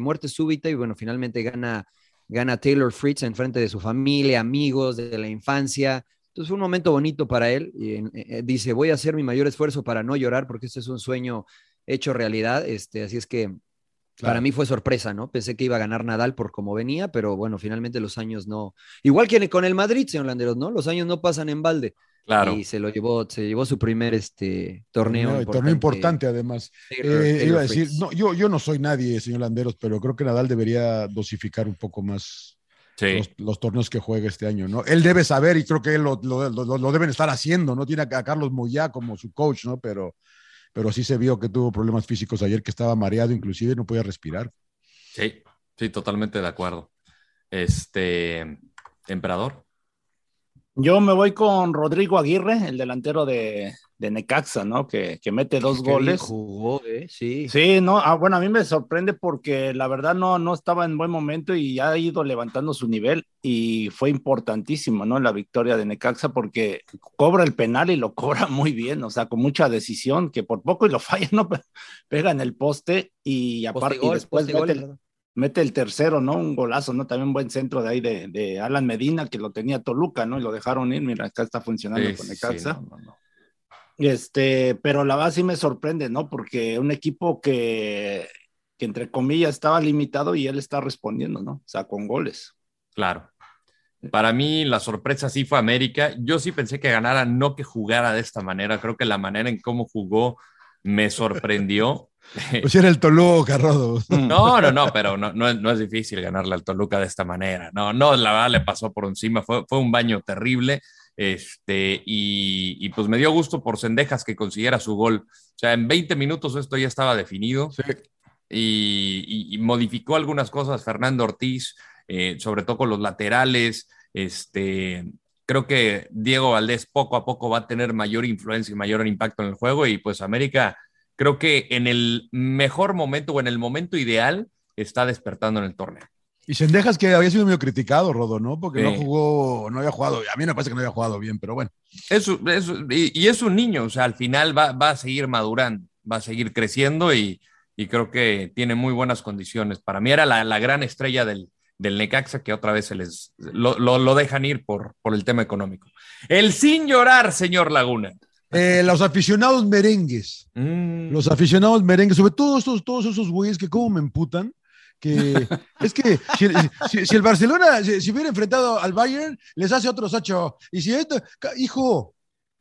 muerte súbita y bueno, finalmente gana, gana Taylor Fritz en frente de su familia, amigos de la infancia. Entonces fue un momento bonito para él. Y, eh, dice, voy a hacer mi mayor esfuerzo para no llorar porque este es un sueño hecho realidad. Este, así es que Claro. para mí fue sorpresa, ¿no? Pensé que iba a ganar Nadal por cómo venía, pero bueno, finalmente los años no. Igual que con el Madrid, señor Landeros, ¿no? Los años no pasan en balde. Claro. Y se lo llevó, se llevó su primer este, torneo. Torneo, y torneo importante, además. Taylor- Eh, Taylor iba a decir, no, yo, yo no soy nadie, señor Landeros, pero creo que Nadal debería dosificar un poco más Sí. los, los torneos que juega este año, ¿no? Él debe saber y creo que él lo, lo- lo- lo deben estar haciendo, ¿no? Tiene a, a Carlos Moyá como su coach, ¿no? Pero, pero sí se vio que tuvo problemas físicos ayer, que estaba mareado, inclusive no podía respirar. Sí, sí, totalmente de acuerdo. Este, emperador. Yo me voy con Rodrigo Aguirre, el delantero de, de Necaxa, ¿no? Que, que mete dos Qué goles. jugó, ¿eh? Sí. Sí, no, ah, bueno, a mí me sorprende porque la verdad no, no estaba en buen momento y ha ido levantando su nivel y fue importantísimo, ¿no? La victoria de Necaxa porque cobra el penal y lo [LAUGHS] cobra muy bien, o sea, con mucha decisión, que por poco y lo falla, ¿no? Pe- Pega en el poste y aparte y después mete, el- ¿verdad? mete el tercero, ¿no? Un golazo, ¿no? También un buen centro de ahí de, de Alan Medina, que lo tenía Toluca, ¿no? Y lo dejaron ir, mira, acá está funcionando Sí, con sí, Necaxa. no, no, no. Este, pero la verdad sí me sorprende, ¿no? Porque un equipo que, que entre comillas estaba limitado y él está respondiendo, ¿no? O sea, con goles. Claro. Para mí la sorpresa sí fue América. Yo sí pensé que ganara, no que jugara de esta manera. Creo que la manera en cómo jugó me sorprendió. [LAUGHS] [LAUGHS] Pues era el Toluca, Rodo. No, no, no, pero no, no, es, no es difícil ganarle al Toluca de esta manera. No, no, la verdad le pasó por encima. Fue, fue un baño terrible. Este, y, y pues me dio gusto por Sendejas que consiguiera su gol. O sea, en 20 minutos esto ya estaba definido. Sí. y, y- y modificó algunas cosas Fernando Ortiz, eh, sobre todo con los laterales. Este, creo que Diego Valdés poco a poco va a tener mayor influencia y mayor impacto en el juego y pues América creo que en el mejor momento o en el momento ideal está despertando en el torneo. Y Sendejas que había sido medio criticado, Rodo, ¿no? Porque no jugó, no había jugado, a mí me parece que no había jugado bien, pero bueno. Es, un- es un- y, y es un niño, o sea, al final va, va a seguir madurando, va a seguir creciendo y, y creo que tiene muy buenas condiciones. Para mí era la, la gran estrella del, del Necaxa que otra vez se les lo, lo- lo dejan ir por, por el tema económico. El sin llorar, señor Laguna. Eh, los aficionados merengues, Mm, los aficionados merengues, sobre todo estos, todos esos güeyes que cómo me emputan, que es que si, si- si el Barcelona si, si hubiera enfrentado al Bayern, les hace otros ocho. Y si esto, hijo,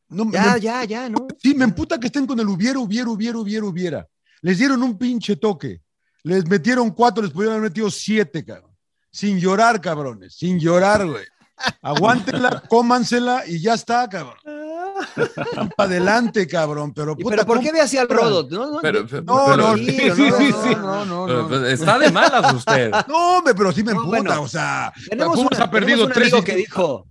no, Ya, me- ya, ya, ¿no? sí, me emputa que estén con el hubiera, hubiera, hubiera, hubiera, hubiera. Les dieron un pinche toque. Les metieron cuatro, les pudieron haber metido siete, cabrón. Sin llorar, cabrones. Sin llorar, güey. Aguántenla, cómansela y ya está, cabrón. Para adelante, cabrón, pero ¿Y puta, pero por ¿cómo- qué ve así al rodo? No, no, Pero- no, pero- No, pero- no, sí, sí, no, sí, no, sí, no, sí. no, no, pero- no. pero está de malas usted. No, hombre, pero sí me No, emputa, bueno, o sea, Tenemos, una- ha perdido tenemos un tres amigo que dijo.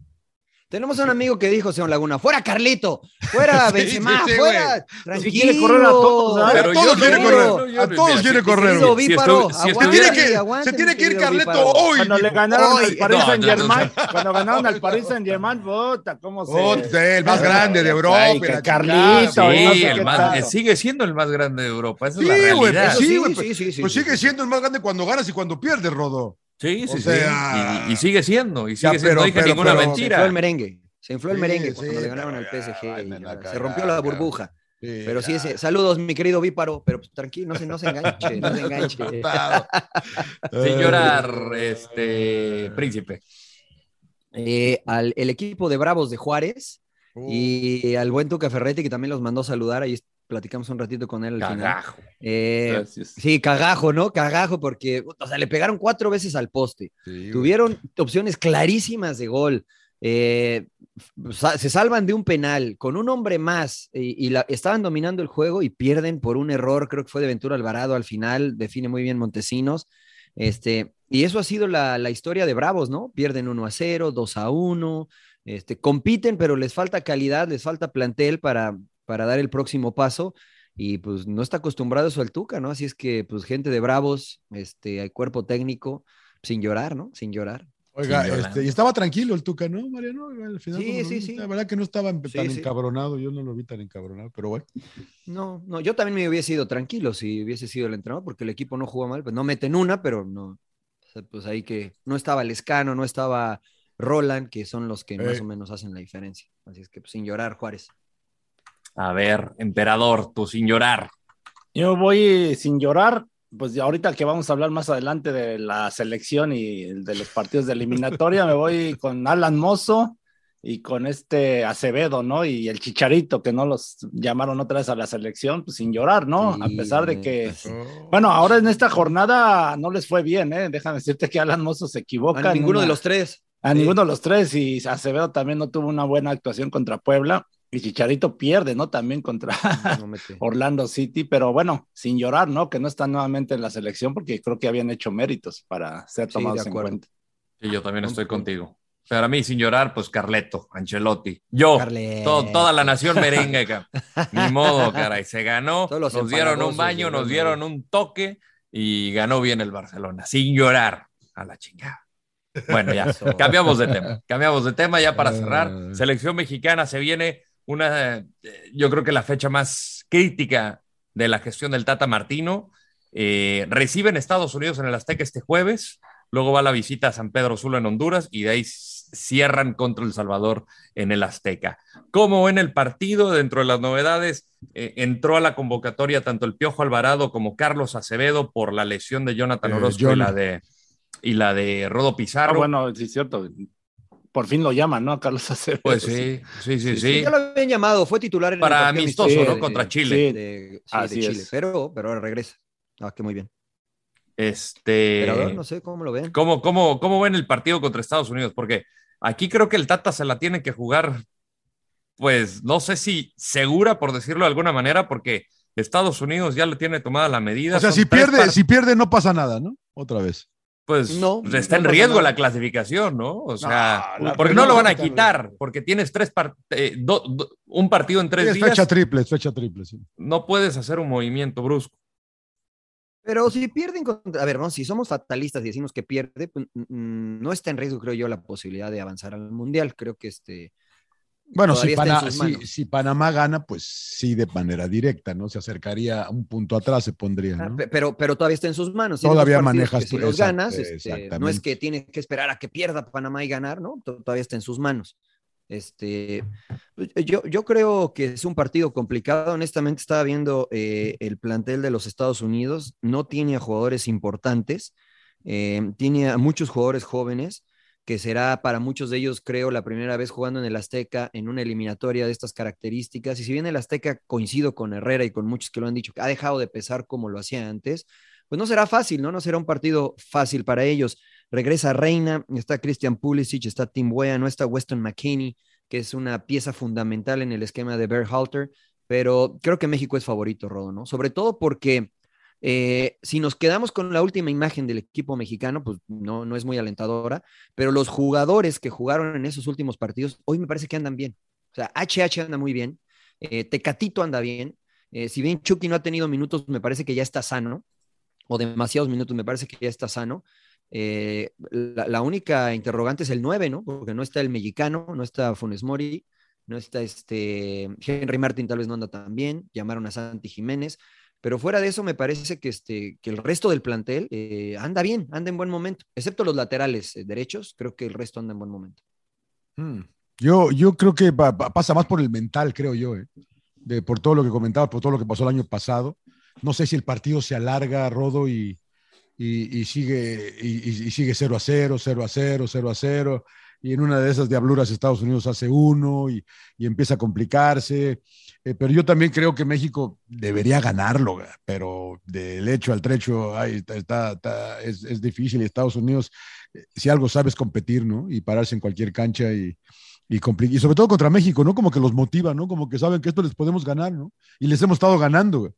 Tenemos un amigo que dijo, señor Laguna, fuera Carlito, fuera [LAUGHS] Sí, Benzema, sí, sí, fuera. Sí quiere correr a todos, a todos yo quiere correr, no, yo a todos mira, quiere si- correr. Se tiene que, aguante, se tiene mi que ir Víparo. hoy. Cuando le ganaron Hoy, al Paris no, Saint Germain, no, cuando ganaron al Paris [LAUGHS] Saint Germain, puta, cómo se. El más grande de Europa. Ay, Carlito, el más- eh, sigue siendo el más grande de Europa. Esa Sí, es la güey, realidad. pues sí, Sí, güey. sí, Pues sí, sigue siendo el más grande cuando ganas y cuando pierdes, Rodo. Sí, sí, O sí. sea- Y, y sigue siendo. Y sigue Ya, siendo. pero- no dije pero- ninguna pero- Se infló mentira. el merengue. Se infló el Sí, merengue sí, cuando le ganaron al PSG. ya, y vayan a ya, se rompió la burbuja. Sí, Pero sí, ese, saludos, mi querido Víparo, pero pues, tranquilo, no se, no se enganche, no se enganche. [LAUGHS] Sin llorar, [LAUGHS] este príncipe. Eh, al el equipo de Bravos de Juárez Uh. y al buen Tuca Ferretti, que también los mandó a saludar, ahí platicamos un ratito con él al final. Cagajo. Eh, Gracias. sí, cagajo, ¿no? Cagajo, porque, o sea, le pegaron cuatro veces al poste. Sí, güey. Tuvieron opciones clarísimas de gol. Eh, se salvan de un penal con un hombre más y, y la- estaban dominando el juego y pierden por un error, creo que fue de Ventura Alvarado al final, define muy bien Montesinos. Este, y eso ha sido la, la historia de Bravos, ¿no? Pierden 1 a 0, 2 a 1, este, compiten, pero les falta calidad, les falta plantel para, para dar el próximo paso. Y pues no está acostumbrado eso al Tuca, ¿no? Así es que, pues, gente de Bravos, este, hay cuerpo técnico, sin llorar, ¿no? Sin llorar. Oiga, Sin este, y estaba tranquilo el Tuca, ¿no, Mariano? Al final, Sí, sí, vi, sí. La verdad que no estaba tan Sí, sí. encabronado, yo no lo vi tan encabronado, pero bueno. No, no, yo también me hubiese ido tranquilo si hubiese sido el entrenador, porque el equipo no jugó mal, pues no meten una, pero no, o sea, pues ahí que no estaba Lescano, no estaba Roland, que son los que más Eh. o menos hacen la diferencia. Así es que pues, sin llorar, Juárez. A ver, emperador, tú sin llorar. Yo voy sin llorar, pues ahorita que vamos a hablar más adelante de la selección y de los partidos de eliminatoria, me voy [LAUGHS] con Alan Mozo y con este Acevedo, ¿no? Y el Chicharito, que no los llamaron otra vez a la selección, pues sin llorar, ¿no? Sí, a pesar de que, sí. bueno, ahora en esta jornada no les fue bien, ¿eh? Déjame decirte que Alan Mozo se equivoca. A ninguno una- de los tres. A Sí. ninguno de los tres, y Acevedo también no tuvo una buena actuación contra Puebla, y Chicharito pierde, ¿no? También contra No. [LAUGHS] Orlando City, pero bueno, sin llorar, ¿no? Que no están nuevamente en la selección porque creo que habían hecho méritos para ser tomados en cuenta. Sí, yo también estoy contigo. Pero a mí, sin llorar, pues Carleto, Ancelotti. Yo, to- toda la nación merengue. [LAUGHS] Ni modo, caray. Se ganó, nos dieron un baño, nos dieron un toque y ganó bien el Barcelona. Sin llorar. A la chingada. Bueno, ya, cambiamos de tema. Cambiamos de tema ya para cerrar. Ah. Selección mexicana se viene una, eh, yo creo que la fecha más crítica de la gestión del Tata Martino. Eh, reciben Estados Unidos en el Azteca este jueves, luego va la visita a San Pedro Sula en Honduras y de ahí cierran contra El Salvador en el Azteca. Como en el partido, dentro de las novedades, eh, entró a la convocatoria tanto el Piojo Alvarado como Carlos Acevedo por la lesión de Jonathan Eh, Orozco y la de, y la de Rodo Ah, Pizarro. bueno, sí es cierto. Por fin lo llaman, ¿no? Carlos [LAUGHS] Acevedo. Pues sí, sí, sí, sí. Ya lo habían llamado, fue titular en Para el partido amistoso, amistoso ¿no? Contra Chile. Sí. de, sí, Así de Chile, es. pero, pero ahora regresa. Ah, que muy bien. Este. Emperador, no sé cómo lo ven. ¿Cómo, cómo, ¿Cómo ven el partido contra Estados Unidos? Porque aquí creo que el Tata se la tiene que jugar, pues no sé si segura, por decirlo de alguna manera, porque Estados Unidos ya le tiene tomada la medida. O sea, Son si pierde, par- si pierde no pasa nada, ¿no? Otra vez. Pues No, está no en riesgo nada. la clasificación, ¿no? O sea, No, porque no, no lo van a está quitar, porque tienes tres par- eh, do- do- un partido en tres Sí, es días, fecha triple, es fecha triple, sí. no puedes hacer un movimiento brusco. Pero si pierden contra, a ver, vamos, si somos fatalistas y decimos que pierde, pues, no está en riesgo, creo yo, la posibilidad de avanzar al mundial. Creo que este. Bueno, si, Pana- si- si Panamá gana, pues sí, de manera directa, ¿no? Se acercaría a un punto atrás, se pondría, Ah, Pero, pero todavía está en sus manos. Todavía manejas Si tú- los exacto, ganas, este, no es que tiene que esperar a que pierda Panamá y ganar, ¿no? To- Todavía está en sus manos. Este, yo, yo creo que es un partido complicado. Honestamente, estaba viendo eh, el plantel de los Estados Unidos. No tiene a jugadores importantes, eh, tiene a muchos jugadores jóvenes, que será para muchos de ellos, creo, la primera vez jugando en el Azteca en una eliminatoria de estas características. Y si bien el Azteca coincido con Herrera y con muchos que lo han dicho, ha dejado de pesar como lo hacía antes, pues no será fácil, ¿no? No será un partido fácil para ellos. Regresa Reina, está Christian Pulisic, está Tim Wea, no está Weston McKinney, que es una pieza fundamental en el esquema de Berhalter, pero creo que México es favorito, Rodo, ¿no? Sobre todo porque eh, si nos quedamos con la última imagen del equipo mexicano, pues no, no es muy alentadora, pero los jugadores que jugaron en esos últimos partidos, hoy me parece que andan bien. O sea, HH anda muy bien, eh, Tecatito anda bien, eh, si bien Chucky no ha tenido minutos, me parece que ya está sano, o demasiados minutos, me parece que ya está sano. la, la, única interrogante es el 9, ¿no? Porque no está el mexicano, no está Funes Mori, no está este Henry Martin, tal vez no anda tan bien, llamaron a Santi Jiménez. Pero fuera de eso, me parece que, este, que el resto del plantel eh, anda bien, anda en buen momento, excepto los laterales eh, derechos, creo que el resto anda en buen momento. Hmm. Yo, yo creo que pasa más por el mental, creo yo, eh, de, por todo lo que comentaba, por todo lo que pasó el año pasado. No sé si el partido se alarga, Rodo, y, y, sigue, y, sigue 0 a 0, 0 a 0, 0 a 0, y en una de esas diabluras Estados Unidos hace uno y, empieza a complicarse. Eh, pero yo también creo que México debería ganarlo, pero del hecho al trecho está, es, difícil y Estados Unidos, eh, si algo sabe es competir, ¿no? Y pararse en cualquier cancha y, y, y sobre todo contra México, ¿no? Como que los motiva, ¿no? Como que saben que esto les podemos ganar, ¿no? Y les hemos estado ganando.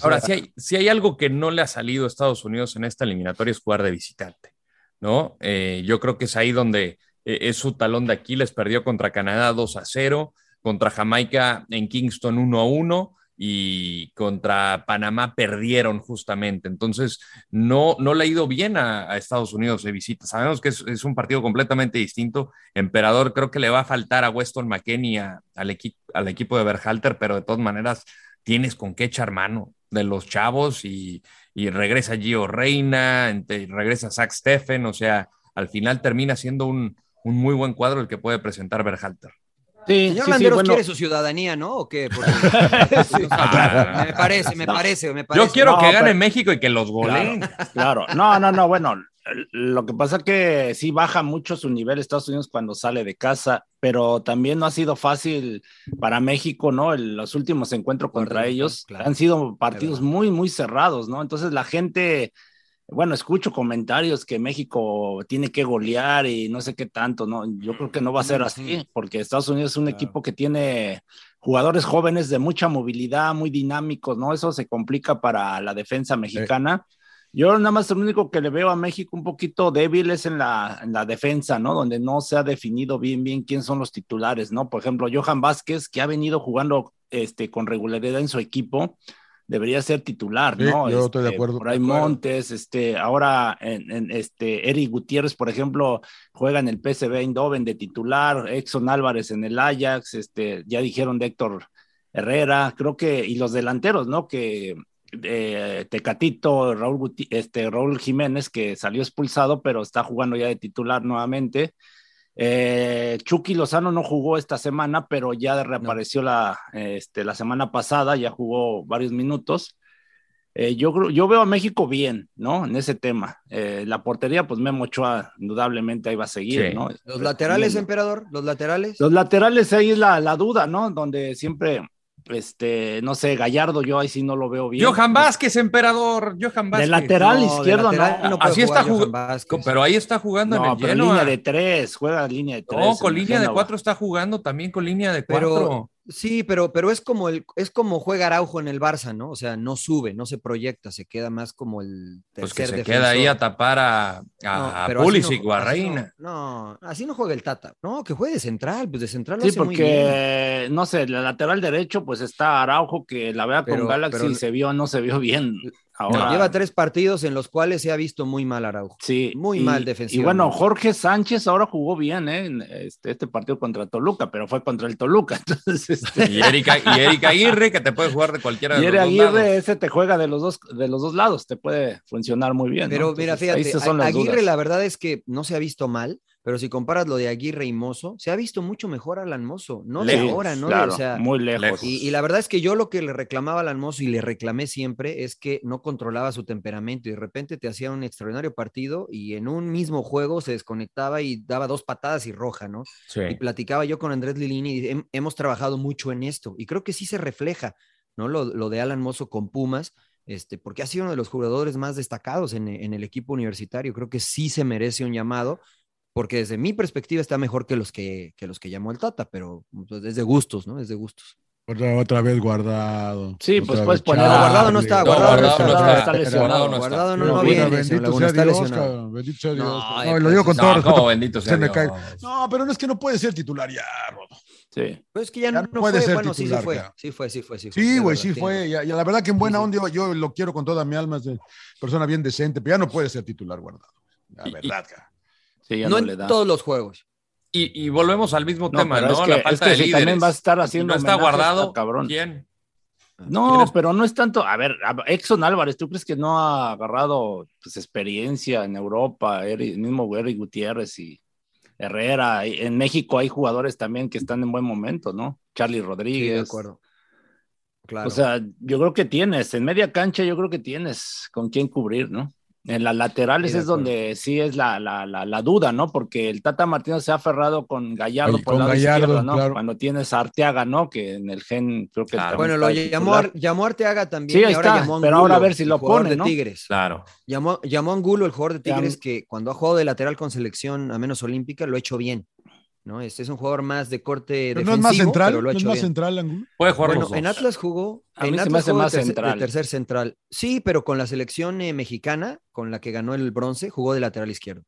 Ahora, si hay, si hay algo que no le ha salido a Estados Unidos en esta eliminatoria es jugar de visitante, ¿no? Eh, yo creo que es ahí donde es su talón de Aquiles, perdió contra Canadá 2 a 0 contra Jamaica en Kingston 1 a 1 y contra Panamá perdieron justamente. Entonces, no, no le ha ido bien a, Estados Unidos de visita. Sabemos que es, un partido completamente distinto. Emperador creo que le va a faltar a Weston McKenney al, al equipo de Berhalter, pero de todas maneras tienes con qué echar mano de los chavos y, regresa Gio Reina, regresa Zach Steffen, o sea, al final termina siendo un, un muy buen cuadro el que puede presentar Berhalter. Sí, Señor Landeros quiere su ciudadanía, ¿no? ¿O qué? [LAUGHS] [LAUGHS] me parece, me parece, me parece. Yo quiero que gane México y que los goleen. Claro, no, no, no, bueno, lo que pasa es que sí baja mucho su nivel Estados Unidos cuando sale de casa, pero también no ha sido fácil para México, ¿no? los últimos encuentros contra ellos han sido partidos muy, muy cerrados, ¿no? Entonces la gente bueno, escucho comentarios que México tiene que golear y no sé qué tanto, ¿no? Yo creo que no va a ser así, porque Estados Unidos es un equipo que tiene jugadores jóvenes de mucha movilidad, muy dinámicos, ¿no? Eso se complica para la defensa mexicana. Yo nada más lo único que le veo a México un poquito débil es en la, en la defensa, ¿no? Donde no se ha definido bien, bien quién son los titulares, ¿no? Por ejemplo, Johan Vázquez, que ha venido jugando este, con regularidad en su equipo, debería ser titular, ¿no? yo estoy de este, acuerdo. Por ahí Montes, este, ahora en, este, Eric Gutiérrez, por ejemplo, juega en el PSV Eindhoven de titular, Exxon Álvarez en el Ajax, este, ya dijeron de Héctor Herrera, creo que, y los delanteros, ¿no? Que eh, Tecatito, Raúl, este, Raúl Jiménez, que salió expulsado, pero está jugando ya de titular nuevamente. Eh, Chucky Lozano no jugó esta semana, pero ya reapareció la, este, la semana pasada, ya jugó varios minutos. Eh, yo, yo veo a México bien, ¿no? En ese tema. Eh, la portería, pues Memo Ochoa, indudablemente ahí va a seguir, ¿no? Los laterales, emperador, los laterales. Los laterales, ahí es la, la duda, ¿no? Donde siempre este, no sé, Gallardo, yo ahí sí no lo veo bien. Johan Vázquez, emperador. Johan Vázquez. De lateral izquierdo, no. Así está jugando. Pero ahí está jugando en el pero línea de tres, juega línea de tres. No, con línea de cuatro está jugando también con línea de cuatro. Sí, pero, pero es como el, es como juega Araujo en el Barça, ¿no? O sea, no sube, no se proyecta, se queda más como el tercer Pues que se queda ahí a tapar a, a, Pulisic o a Reina. No, así no juega el Tata. No, que juegue de central, pues de central lo Sí, hace porque, no sé, el lateral derecho, pues está Araujo, que la vea con Galaxy se vio, no se vio bien. Lleva tres partidos en los cuales se ha visto muy mal Araujo. Sí. Muy mal defensivo. Y bueno, Jorge Sánchez ahora jugó bien, ¿eh? Este, este, partido contra Toluca, pero fue contra el Toluca. [LAUGHS] Entonces, este... y, Erika, y Aguirre, que te puede jugar de cualquiera de y los dos Aguirre, ese te juega de los dos, de los dos lados, te puede funcionar muy bien. Pero mira, fíjate, Aguirre la verdad es que no se ha visto mal pero si comparas lo de Aguirre y Mozo, se ha visto mucho mejor Alan Mozo, no de ahora, ¿no? o sea, muy lejos. Y, la verdad es que yo lo que le reclamaba a Alan Mozo y le reclamé siempre es que no controlaba su temperamento y de repente te hacía un extraordinario partido y en un mismo juego se desconectaba y daba dos patadas y roja, ¿no? Y platicaba yo con Andrés Lilini y hemos trabajado mucho en esto y creo que sí se refleja, ¿no? Lo, lo de Alan Mozo con Pumas. Este, porque ha sido uno de los jugadores más destacados en, en el equipo universitario. Creo que sí se merece un llamado porque desde mi perspectiva está mejor que los que, que los que llamó el Tata, pero pues, es de gustos, ¿no? Es de gustos. Otra, otra vez guardado. Sí, pues puedes poner-. Guardado no está, No, Guardado no Guardado no está, está, lesionado. Guardado no está. Guardado no, Pero no bueno, viene, bendito sea está Dios, lesionado. cabrón, bendito sea Dios. No, No, eh, y lo digo con no, todo No, respeto. bendito sea se me Dios. cae. No, pero no es que no puede ser titular ya, Rodo. Sí. Pues es que ya, Ya no, no puede fue, ser bueno, titular, sí, sí fue, sí fue, sí fue, sí fue. Sí, güey, sí fue. Y, y la verdad que en buena onda yo, yo lo quiero con toda mi alma, es de persona bien decente, pero ya no puede ser titular guardado. La verdad, cara. Sí, ya No no, en le da. todos los juegos. Y, y volvemos al mismo No, tema, ¿no? es que- la es falta que de si líderes. también va a estar Si haciendo no está guardado, está cabrón. ¿quién? No, ¿Tienes- pero no es tanto. A ver, Exxon Álvarez, ¿tú crees que no ha agarrado pues, experiencia en Europa? El mismo Eric Gutiérrez y Herrera. En México hay jugadores también que están en buen momento, ¿no? Charlie Sí, de Rodríguez. acuerdo. Claro. O sea, yo creo que tienes, en media cancha yo creo que tienes con quién cubrir, ¿no? En las laterales Sí, es donde sí es la, la, la, la duda, ¿no? Porque el Tata Martínez se ha aferrado con Gallardo Oye, por el con lado Gallardo, izquierdo, ¿no? claro. Cuando tienes a Arteaga, ¿no? Que en el gen creo que Claro. bueno, lo llamó, llamó Arteaga también. Sí, y ahí ahora está, llamó pero ahora a ver si lo pone, de ¿no? Tigres. Claro. Llamó, llamó a Angulo, el jugador de Llam- Tigres, que cuando ha jugado de lateral con selección a menos olímpica, lo ha hecho bien. ¿No? Este es un jugador más de corte Pero no es más central, pero lo ha no es hecho más bien. central, Angulo. Puede jugar Bueno, los dos. en Atlas jugó, A en mí se me Atlas hace jugó de más tercer- central. de tercer central. Sí, pero con la selección eh, mexicana, con la que ganó el bronce, jugó de lateral izquierdo.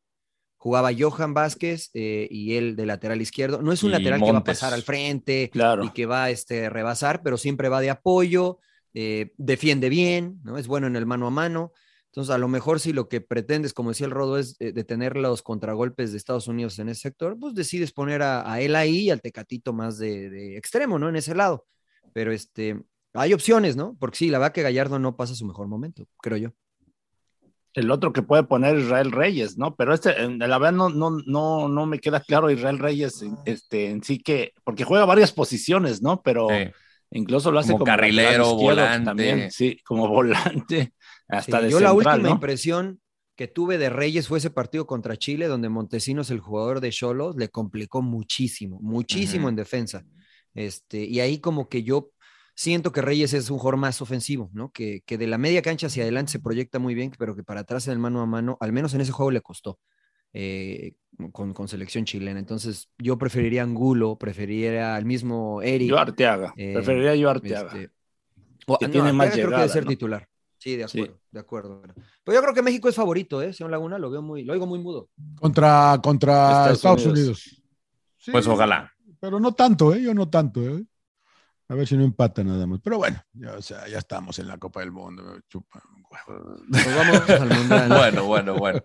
Jugaba Johan Vázquez eh, y él de lateral izquierdo. No es un Y lateral que va a pasar al frente Claro. y que va a este, rebasar, pero siempre va de apoyo, eh, defiende bien, ¿no? Es bueno en el mano a mano. Entonces, a lo mejor si lo que pretendes, como decía el Rodo, es eh, detener los contragolpes de Estados Unidos en ese sector, pues decides poner a, a él ahí y al Tecatito más de, de extremo, ¿no? En ese lado. Pero este, hay opciones, ¿no? Porque sí, la verdad que Gallardo no pasa su mejor momento, creo yo. El otro que puede poner Israel Reyes, ¿no? Pero este, la verdad no, no, no, no me queda claro Israel Reyes este, en sí que, porque juega varias posiciones, ¿no? Pero Sí. incluso lo hace Como como, carrilero, volante. También, sí, como [LAUGHS] volante, hasta Sí, de yo la última ¿no? impresión que tuve de Reyes fue ese partido contra Chile, donde Montesinos, el jugador de Cholos, le complicó muchísimo, muchísimo en defensa. Este, y ahí como que yo siento que Reyes es un jugador más ofensivo, ¿no? Que, que de la media cancha hacia adelante se proyecta muy bien, pero que para atrás en el mano a mano, al menos en ese juego le costó. eh, con, con selección chilena. Entonces, yo preferiría Angulo, preferiría al mismo Eric. Yo Arteaga, eh, preferiría yo Arteaga. este, o- Que no, tiene más Arteaga creo que debe ser ¿no? titular. Sí, de Sí. acuerdo, de acuerdo. Pero yo creo que México es favorito, ¿eh? Señor Laguna, lo veo muy, lo oigo muy mudo. Contra, contra Estados Estados, Unidos. Unidos. Sí, Pues ojalá. Pero no tanto, ¿eh? Yo no tanto, ¿eh? A ver si no empata nada más. Pero bueno, ya, o sea, ya estamos en la Copa del Mundo. chupa vamos al mundial. [LAUGHS] Bueno, bueno, bueno.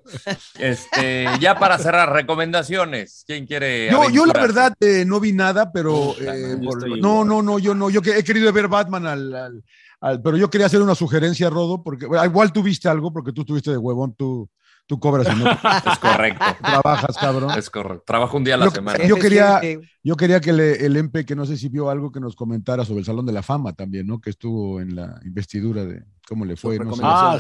Este, ya para cerrar, recomendaciones. ¿Quién quiere? Yo, yo la verdad eh, no vi nada, pero eh, no, no, no, no, yo no, yo que- he querido ver Batman al, al- al- pero yo quería hacer una sugerencia, Rodo, porque bueno, igual tú viste algo, porque tú estuviste de huevón, tú, tú cobras y no [LAUGHS] Es correcto. trabajas, cabrón. Es correcto. Trabajo un día a la Yo- semana. yo quería- que- Yo quería que le- el EMPE, que no sé si vio algo, que nos comentara sobre el Salón de la Fama también, ¿no? Que estuvo en la investidura de cómo le fue. No sé. Ah,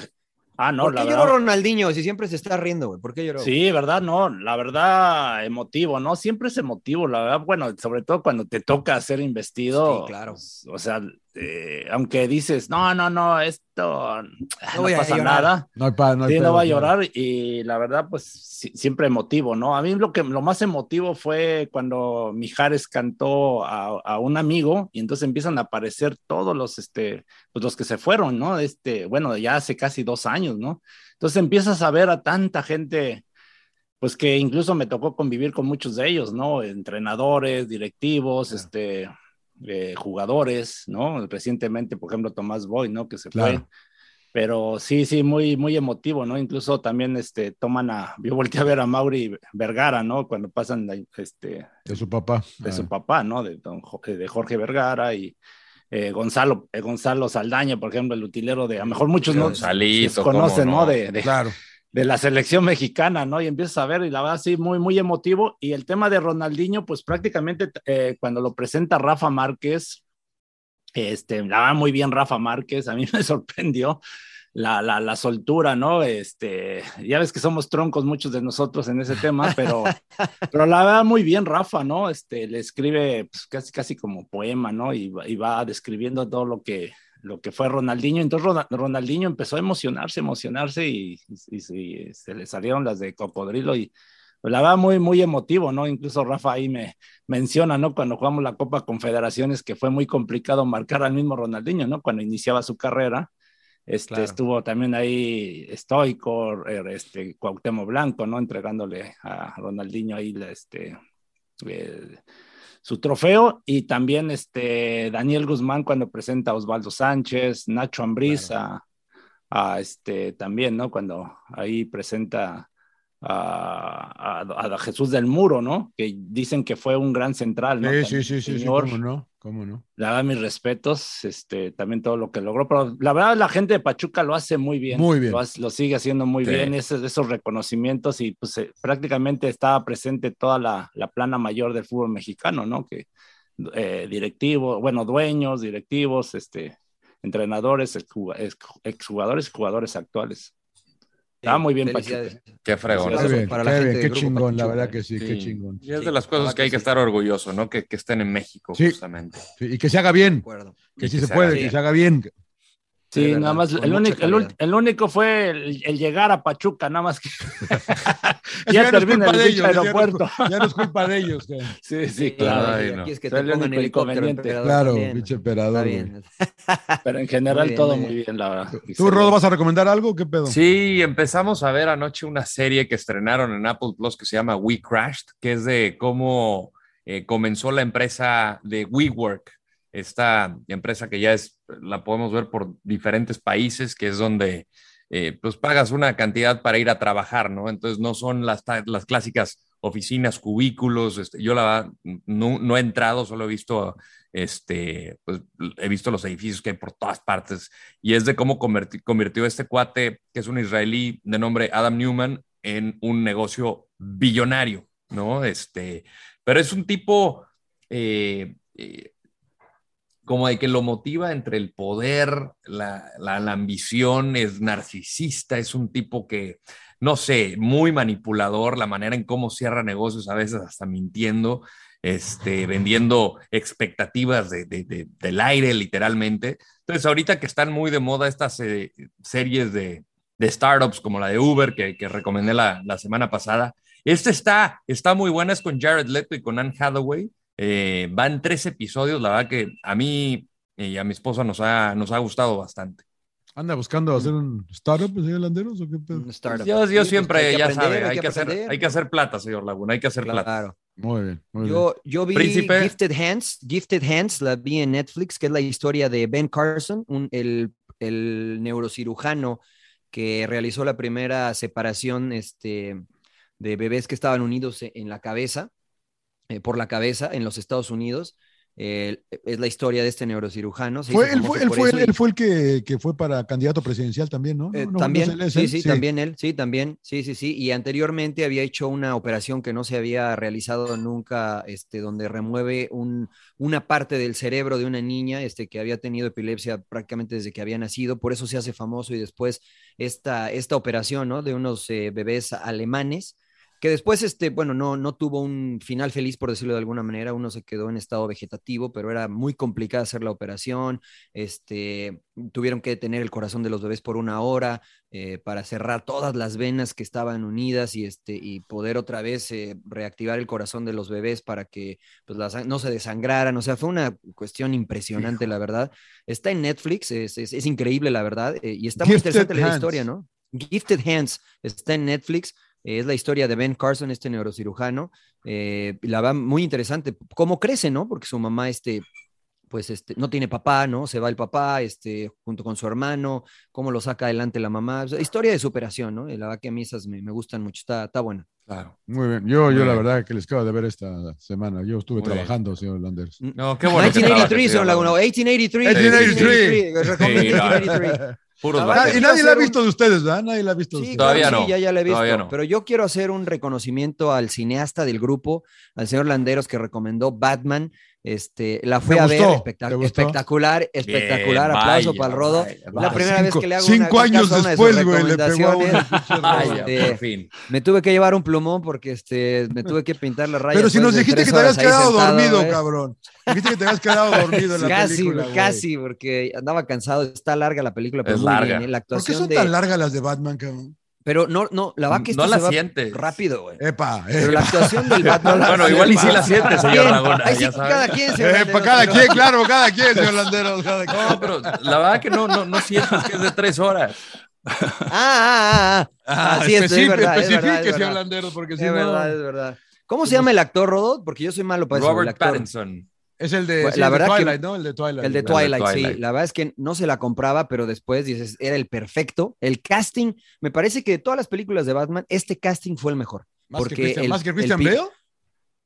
ah, no, ¿Por la qué verdad. lloró Ronaldinho si siempre se está riendo, güey? ¿Por qué lloró? Sí, ¿verdad? No, la verdad, emotivo, ¿no? Siempre es emotivo, la verdad. Bueno, sobre todo cuando te toca ser investido. Sí, claro. pues, O sea, eh, aunque dices, no, no, no, esto ah, no, a pasa nada. No hay pa- no hay Sí, pedo, no va a claro. llorar y la verdad, pues sí, siempre emotivo, ¿no? A mí lo que lo más emotivo fue cuando Mijares cantó a, a un amigo y entonces empiezan a aparecer todos los, este, pues los que se fueron, ¿no? Este, bueno, ya hace casi dos años, ¿no? Entonces empiezas a ver a tanta gente, pues que incluso me tocó convivir con muchos de ellos, ¿no? Entrenadores, directivos, este, eh, jugadores, ¿no? Recientemente, por ejemplo, Tomás Boy, ¿no? Que se fue. Pero sí, sí, muy, muy emotivo, ¿no? Incluso también este, toman a, yo volteé a ver a Mauri Vergara, ¿no? Cuando pasan la- este, De su papá. de su Ah. papá, ¿no? De, don Jo- de Jorge Vergara y eh, Gonzalo, eh, Gonzalo Saldaña, por ejemplo, el utilero de, a lo mejor muchos no Gonzalito, conocen, ¿no? no. De, de, Claro. De la selección mexicana, ¿no? Y empiezas a ver, y la verdad, sí, muy, muy emotivo. Y el tema de Ronaldinho, pues prácticamente eh, cuando lo presenta Rafa Márquez, este, la verdad, muy bien Rafa Márquez, a mí [LAUGHS] me sorprendió la, la, la soltura, ¿no? Este, ya ves que somos troncos muchos de nosotros en ese tema, pero, [LAUGHS] pero la verdad, muy bien Rafa, ¿no? Este, le escribe pues, casi, casi como poema, ¿no? Y, va- y va describiendo todo lo que, lo que fue Ronaldinho. Entonces Ronald- Ronaldinho empezó a emocionarse, emocionarse y, y- y se le salieron las de cocodrilo y la verdad muy, muy emotivo, ¿no? Incluso Rafa ahí me menciona, ¿no? Cuando jugamos la Copa Confederaciones que fue muy complicado marcar al mismo Ronaldinho, ¿no? Cuando iniciaba su carrera. Este, Claro. Estuvo también ahí estoico, er, este, Cuauhtémoc Blanco, ¿no? Entregándole a Ronaldinho ahí la, este, el- su trofeo y también este Daniel Guzmán cuando presenta a Osvaldo Sánchez, Nacho Ambriz a, a, este también, ¿no? Cuando ahí presenta a, a- a Jesús del Muro, ¿no? Que dicen que fue un gran central, ¿no? Sí, sí, sí, sí, sí, señor. cómo no, cómo no. La verdad, mis respetos, este, también todo lo que logró, pero la verdad la gente de Pachuca lo hace muy bien. Muy bien. Lo, hace- lo sigue haciendo muy Sí. bien, esos, esos reconocimientos y pues eh, prácticamente estaba presente toda la, la plana mayor del fútbol mexicano, ¿no? Que eh, directivos, bueno, dueños, directivos, este, entrenadores, exjuga- ex- exjugadores y jugadores actuales. Estaba muy bien. Pachuca. Qué fregón. Felicidades. Qué bien, para la qué gente bien, qué Grupo chingón, la verdad que sí, qué chingón. Y es Sí, de las la cosas que hay que que sí. estar orgulloso, ¿no? Que, que estén en México, Sí. justamente. Sí, y que se haga bien, que Y sí que se se puede, que se haga bien. Sí, nada más, el único, el, el único fue el, el llegar a Pachuca, nada más que [LAUGHS] Eso ya no es el ellos, ya no es aeropuerto. Ya no es culpa de ellos. que- [LAUGHS] Sí, sí, claro. Ay, y no. aquí es que te el pongan helicóptero, inconveniente. emperador, Claro, pinche Está emperador. [LAUGHS] Pero en general Muy bien, todo muy muy bien. la verdad. ¿Tú, Rod, vas a recomendar algo? ¿Qué pedo? Sí, empezamos a ver anoche una serie que estrenaron en Apple Plus que se llama We Crashed, que es de cómo eh, comenzó la empresa de WeWork, esta empresa que ya es, la podemos ver por diferentes países, que es donde eh, pues pagas una cantidad para ir a trabajar, ¿no? Entonces no son las, las clásicas oficinas, cubículos, este, yo no, no he entrado, solo he visto, este, pues he visto los edificios que hay por todas partes y es de cómo convirtió este cuate, que es un israelí de nombre Adam Newman, en un negocio billonario, ¿no? Este, pero es un tipo eh, eh, como de que lo motiva entre el poder, la, la- ambición, es narcisista, es un tipo que, no sé, muy manipulador, la manera en cómo cierra negocios, a veces hasta mintiendo, este, vendiendo expectativas de- de- de- del aire, literalmente. Entonces, ahorita que están muy de moda estas eh, series de, de startups como la de Uber que, que recomendé la, la semana pasada, esta está, está muy buena, es con Jared Leto y con Anne Hathaway. Eh, van tres episodios, la verdad que a mí y a mi esposa nos ha, nos ha gustado bastante. ¿Anda buscando hacer un startup, señor Landeros? ¿o qué pedo? Un startup. Yo, yo Sí, pues, siempre, ya aprender, sabe, hay que, hacer, hay que hacer plata, señor Laguna, hay que hacer plata. Claro. Muy bien, muy bien. Yo, yo vi Príncipe. Gifted Hands, Gifted Hands, la vi en Netflix, que es la historia de Ben Carson, un- el, el neurocirujano que realizó la primera separación este, de bebés que estaban unidos en la cabeza, eh, por la cabeza en los Estados Unidos. Eh, es la historia de este neurocirujano. Fue, él, fue, él, fue, eso y- él fue el que, que fue para candidato presidencial también, ¿no? eh, No, también, no él, sí, él, sí, también él, sí, también, sí, sí, sí. Y anteriormente había hecho una operación que no se había realizado nunca, este, donde remueve un, una parte del cerebro de una niña, este, que había tenido epilepsia prácticamente desde que había nacido, por eso se hace famoso y después esta, esta operación, ¿no? De unos eh, bebés alemanes que después, este, bueno, no, no tuvo un final feliz, por decirlo de alguna manera, uno se quedó en estado vegetativo, pero era muy complicada hacer la operación, este, tuvieron que detener el corazón de los bebés por una hora eh, para cerrar todas las venas que estaban unidas y, este, y poder otra vez eh, reactivar el corazón de los bebés para que pues, la sang- no se desangraran, o sea, fue una cuestión impresionante, la verdad. Está en Netflix, es, es, es increíble, la verdad, eh, y está muy interesante la historia, ¿no? Gifted Hands está en Netflix. Es la historia de Ben Carson, este neurocirujano. eh, la va muy interesante. Cómo crece, ¿no? Porque su mamá, este, pues, este, no tiene papá, ¿no? Se va el papá, este, junto con su hermano. Cómo lo saca adelante la mamá. O sea, historia de superación, ¿no? Y la verdad que a mí esas me, me gustan mucho. Está, está buena. Claro. Muy bien. Yo, Muy yo la bien. verdad que les acabo de ver esta semana. Yo estuve Muy bien. trabajando, señor Landeros. No, qué bueno. que 1983, trabajes, señor Laguna. 1883. 1883. Recomiendo Sí, no. 1883. Puros Ah, y nadie la ha un- visto de ustedes, ¿verdad? Nadie la ha visto de Sí, ustedes. Todavía no, sí, ya, ya la he visto. todavía no. Pero yo quiero hacer un reconocimiento al cineasta del grupo, al señor Landeros, que recomendó Batman. Este, la fui ¿Te a gustó? ver, espectacular, espectacular, Bien, aplauso vaya, para el Rodo. vaya, la primera vez Cinco- que le hago cinco una, años de después, güey, le pegó una Este, por fin. Me tuve que llevar un plumón porque este, me tuve que pintar la raya. Pero si nos dijiste que te habías quedado dormido, cabrón. cabrón. Dijiste que te habías quedado dormido en la Casi, película. güey. casi, porque andaba cansado. Está larga la película, pero Es muy larga. bien. ¿eh? La ¿Por qué actuación son de... tan largas las de Batman, cabrón? Pero no, no, la va que No la sientes. rápido, güey. Epa, Pero la epa. actuación del [LAUGHS] Batman. Bueno, igual y sí la siente, señor. Laguna, Ahí sí, ya cada quien se Epa, cada quien, claro, cada quien, señor Landeros. cada quien. No, pero la verdad que no, no, no sientes que es de tres horas. Ah, ah, ah, ah. Así es, es especifique, verdad, es verdad, especifique, es señor verdad. Landeros, porque Es si no- verdad, es verdad. ¿Cómo se llama el actor, Rodot? Porque yo soy malo para eso. el Robert. Pattinson. Es el de, Bueno, sí, la el de que- Twilight, ¿no? El de Twilight. El de El de Twilight, sí. La verdad es que no se la compraba, pero después dices, era el perfecto. El casting, me parece que de todas las películas de Batman, este casting fue el mejor. Más porque que Christian, el- más que Christian Bale.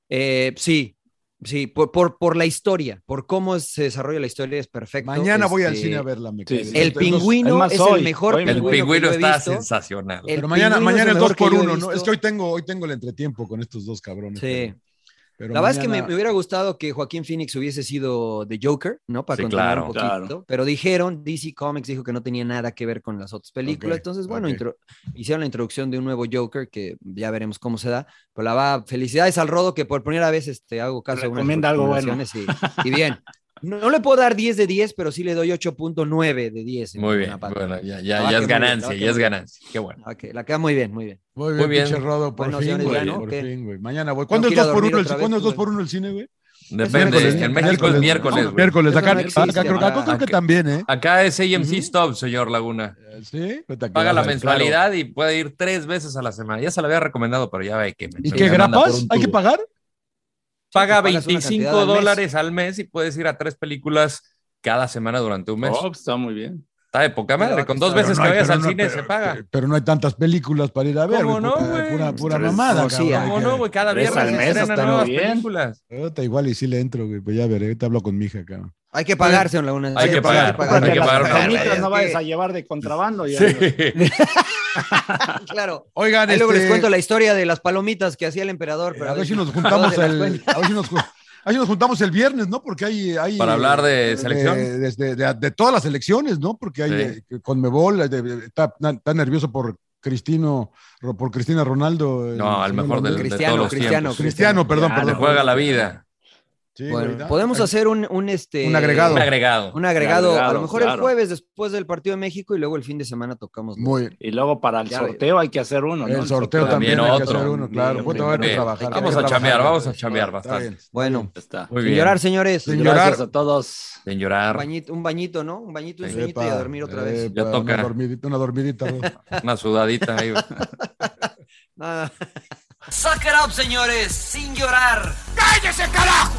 Eh, sí, sí, por, por, por la historia, por cómo se desarrolla la historia es perfecto. Mañana voy al Este, cine a verla. me sí, cae. sí. El pingüino Es hoy, el mejor hoy El pingüino, que está visto. sensacional. El Pero mañana, mañana el el 2 mejor que por yo he 1 ¿no? Es que hoy tengo, hoy tengo el entretiempo con estos dos cabrones. Sí. pero- pero La verdad es que me, mañana- me hubiera gustado que Joaquín Phoenix hubiese sido The Joker, ¿no? Para Sí, continuar claro. un poquito. Claro. Pero dijeron, DC Comics dijo que no tenía nada que ver con las otras películas. Entonces, bueno, ok. intro- hicieron la introducción de un nuevo Joker que ya veremos cómo se da. Pero la va, felicidades al Rodo que por primera vez este, hago caso a unas Recomienda algo bueno. y bien. [LAUGHS] No, no le puedo dar 10 de 10, pero sí le doy 8.9 de 10. en Muy bien. Bueno, ya, La ya, verdad ya que es bien, la ganancia, que ya es bien. ganancia. Qué bueno. Ok, la queda muy bien, muy bien. Muy bien, Muy bien. Rodo, por Bueno, fin, güey. ya, ¿no? Por ¿Qué? fin, güey. Mañana voy. ¿Cuándo Tengo es que ir a 2 por 1 dormir el, ¿cuándo es 2 güey. por 1 el cine, güey? Depende. miércoles, El México es miércoles, miércoles. ¿no? güey. Miércoles, acá, no existe, acá creo, acá creo que también, ¿eh? Acá es AMC Ujú. Stop, señor Laguna. Sí, Puta que Paga la mensualidad claro. y puede ir tres veces a la semana. Ya se lo había recomendado, pero ya ve que me ¿Y qué grapas? ¿Hay que pagar? Paga pues pagas una 25 cantidad al mes. dólares al mes y puedes ir a tres películas cada semana durante un mes. Oh, está muy bien. Está de poca Pero madre. Con que dos veces Pero que no hay- vayas pero al no- cine pero- se paga. Pero no hay tantas películas para ir a ver. ¿Cómo no, güey? Pura, pura Tres- mamada, sí, cabrón. ¿Cómo no, güey? Cada viernes al se mes estrenan nuevas bien. películas. Puta, igual y sí le entro, güey. Pues ya veré, te hablo con mi hija, cabrón. Hay que pagar, señor Laguna. Hay que pagar, hay Porque que pagar una palomitas buena. no vayas que- a llevar de contrabando. Ya. [LAUGHS] [LAUGHS] claro. Oigan, Ahí luego les este, cuento la historia de las palomitas que hacía el emperador. pero a [LAUGHS] ver si nos juntamos el, a ver si nos, juntamos el viernes, ¿no? Porque hay, hay Para hablar de selección. de, de- de- de todas las elecciones, ¿no? Porque hay Sí. eh, con Mebol eh, de- de- está, está nervioso por Cristino, por Cristina Ronaldo. el No, al mejor del- Ronaldo. de Cristiano, todos los Cristiano, tiempos. Cristiano, perdón, Ya, perdón. Le juega la vida. Sí, Bueno, podemos hay- hacer un, un, este, Un agregado. Un agregado. un agregado, a agregado, lo mejor el claro. jueves después del partido de México y luego el fin de semana tocamos. los- Muy Y luego para el Ya, sorteo hay que hacer uno. ¿no? El sorteo también también, hay que otro. hacer uno, claro. Bien, a que bien. trabajar. Vamos a chambear, vamos a chambear Está bastante. bien. Bueno, Está. Muy sin bien. llorar, señores. Sin Gracias llorar. a todos. Sin Un llorar. bañito, un bañito, ¿no? Un bañito, un sueñito y a dormir otra vez. epa, Ya toca. Una dormidita, una dormidita. ¿no? Una sudadita ahí. [LAUGHS] Nada. Suck up, señores, sin llorar. ¡Cállese, carajo!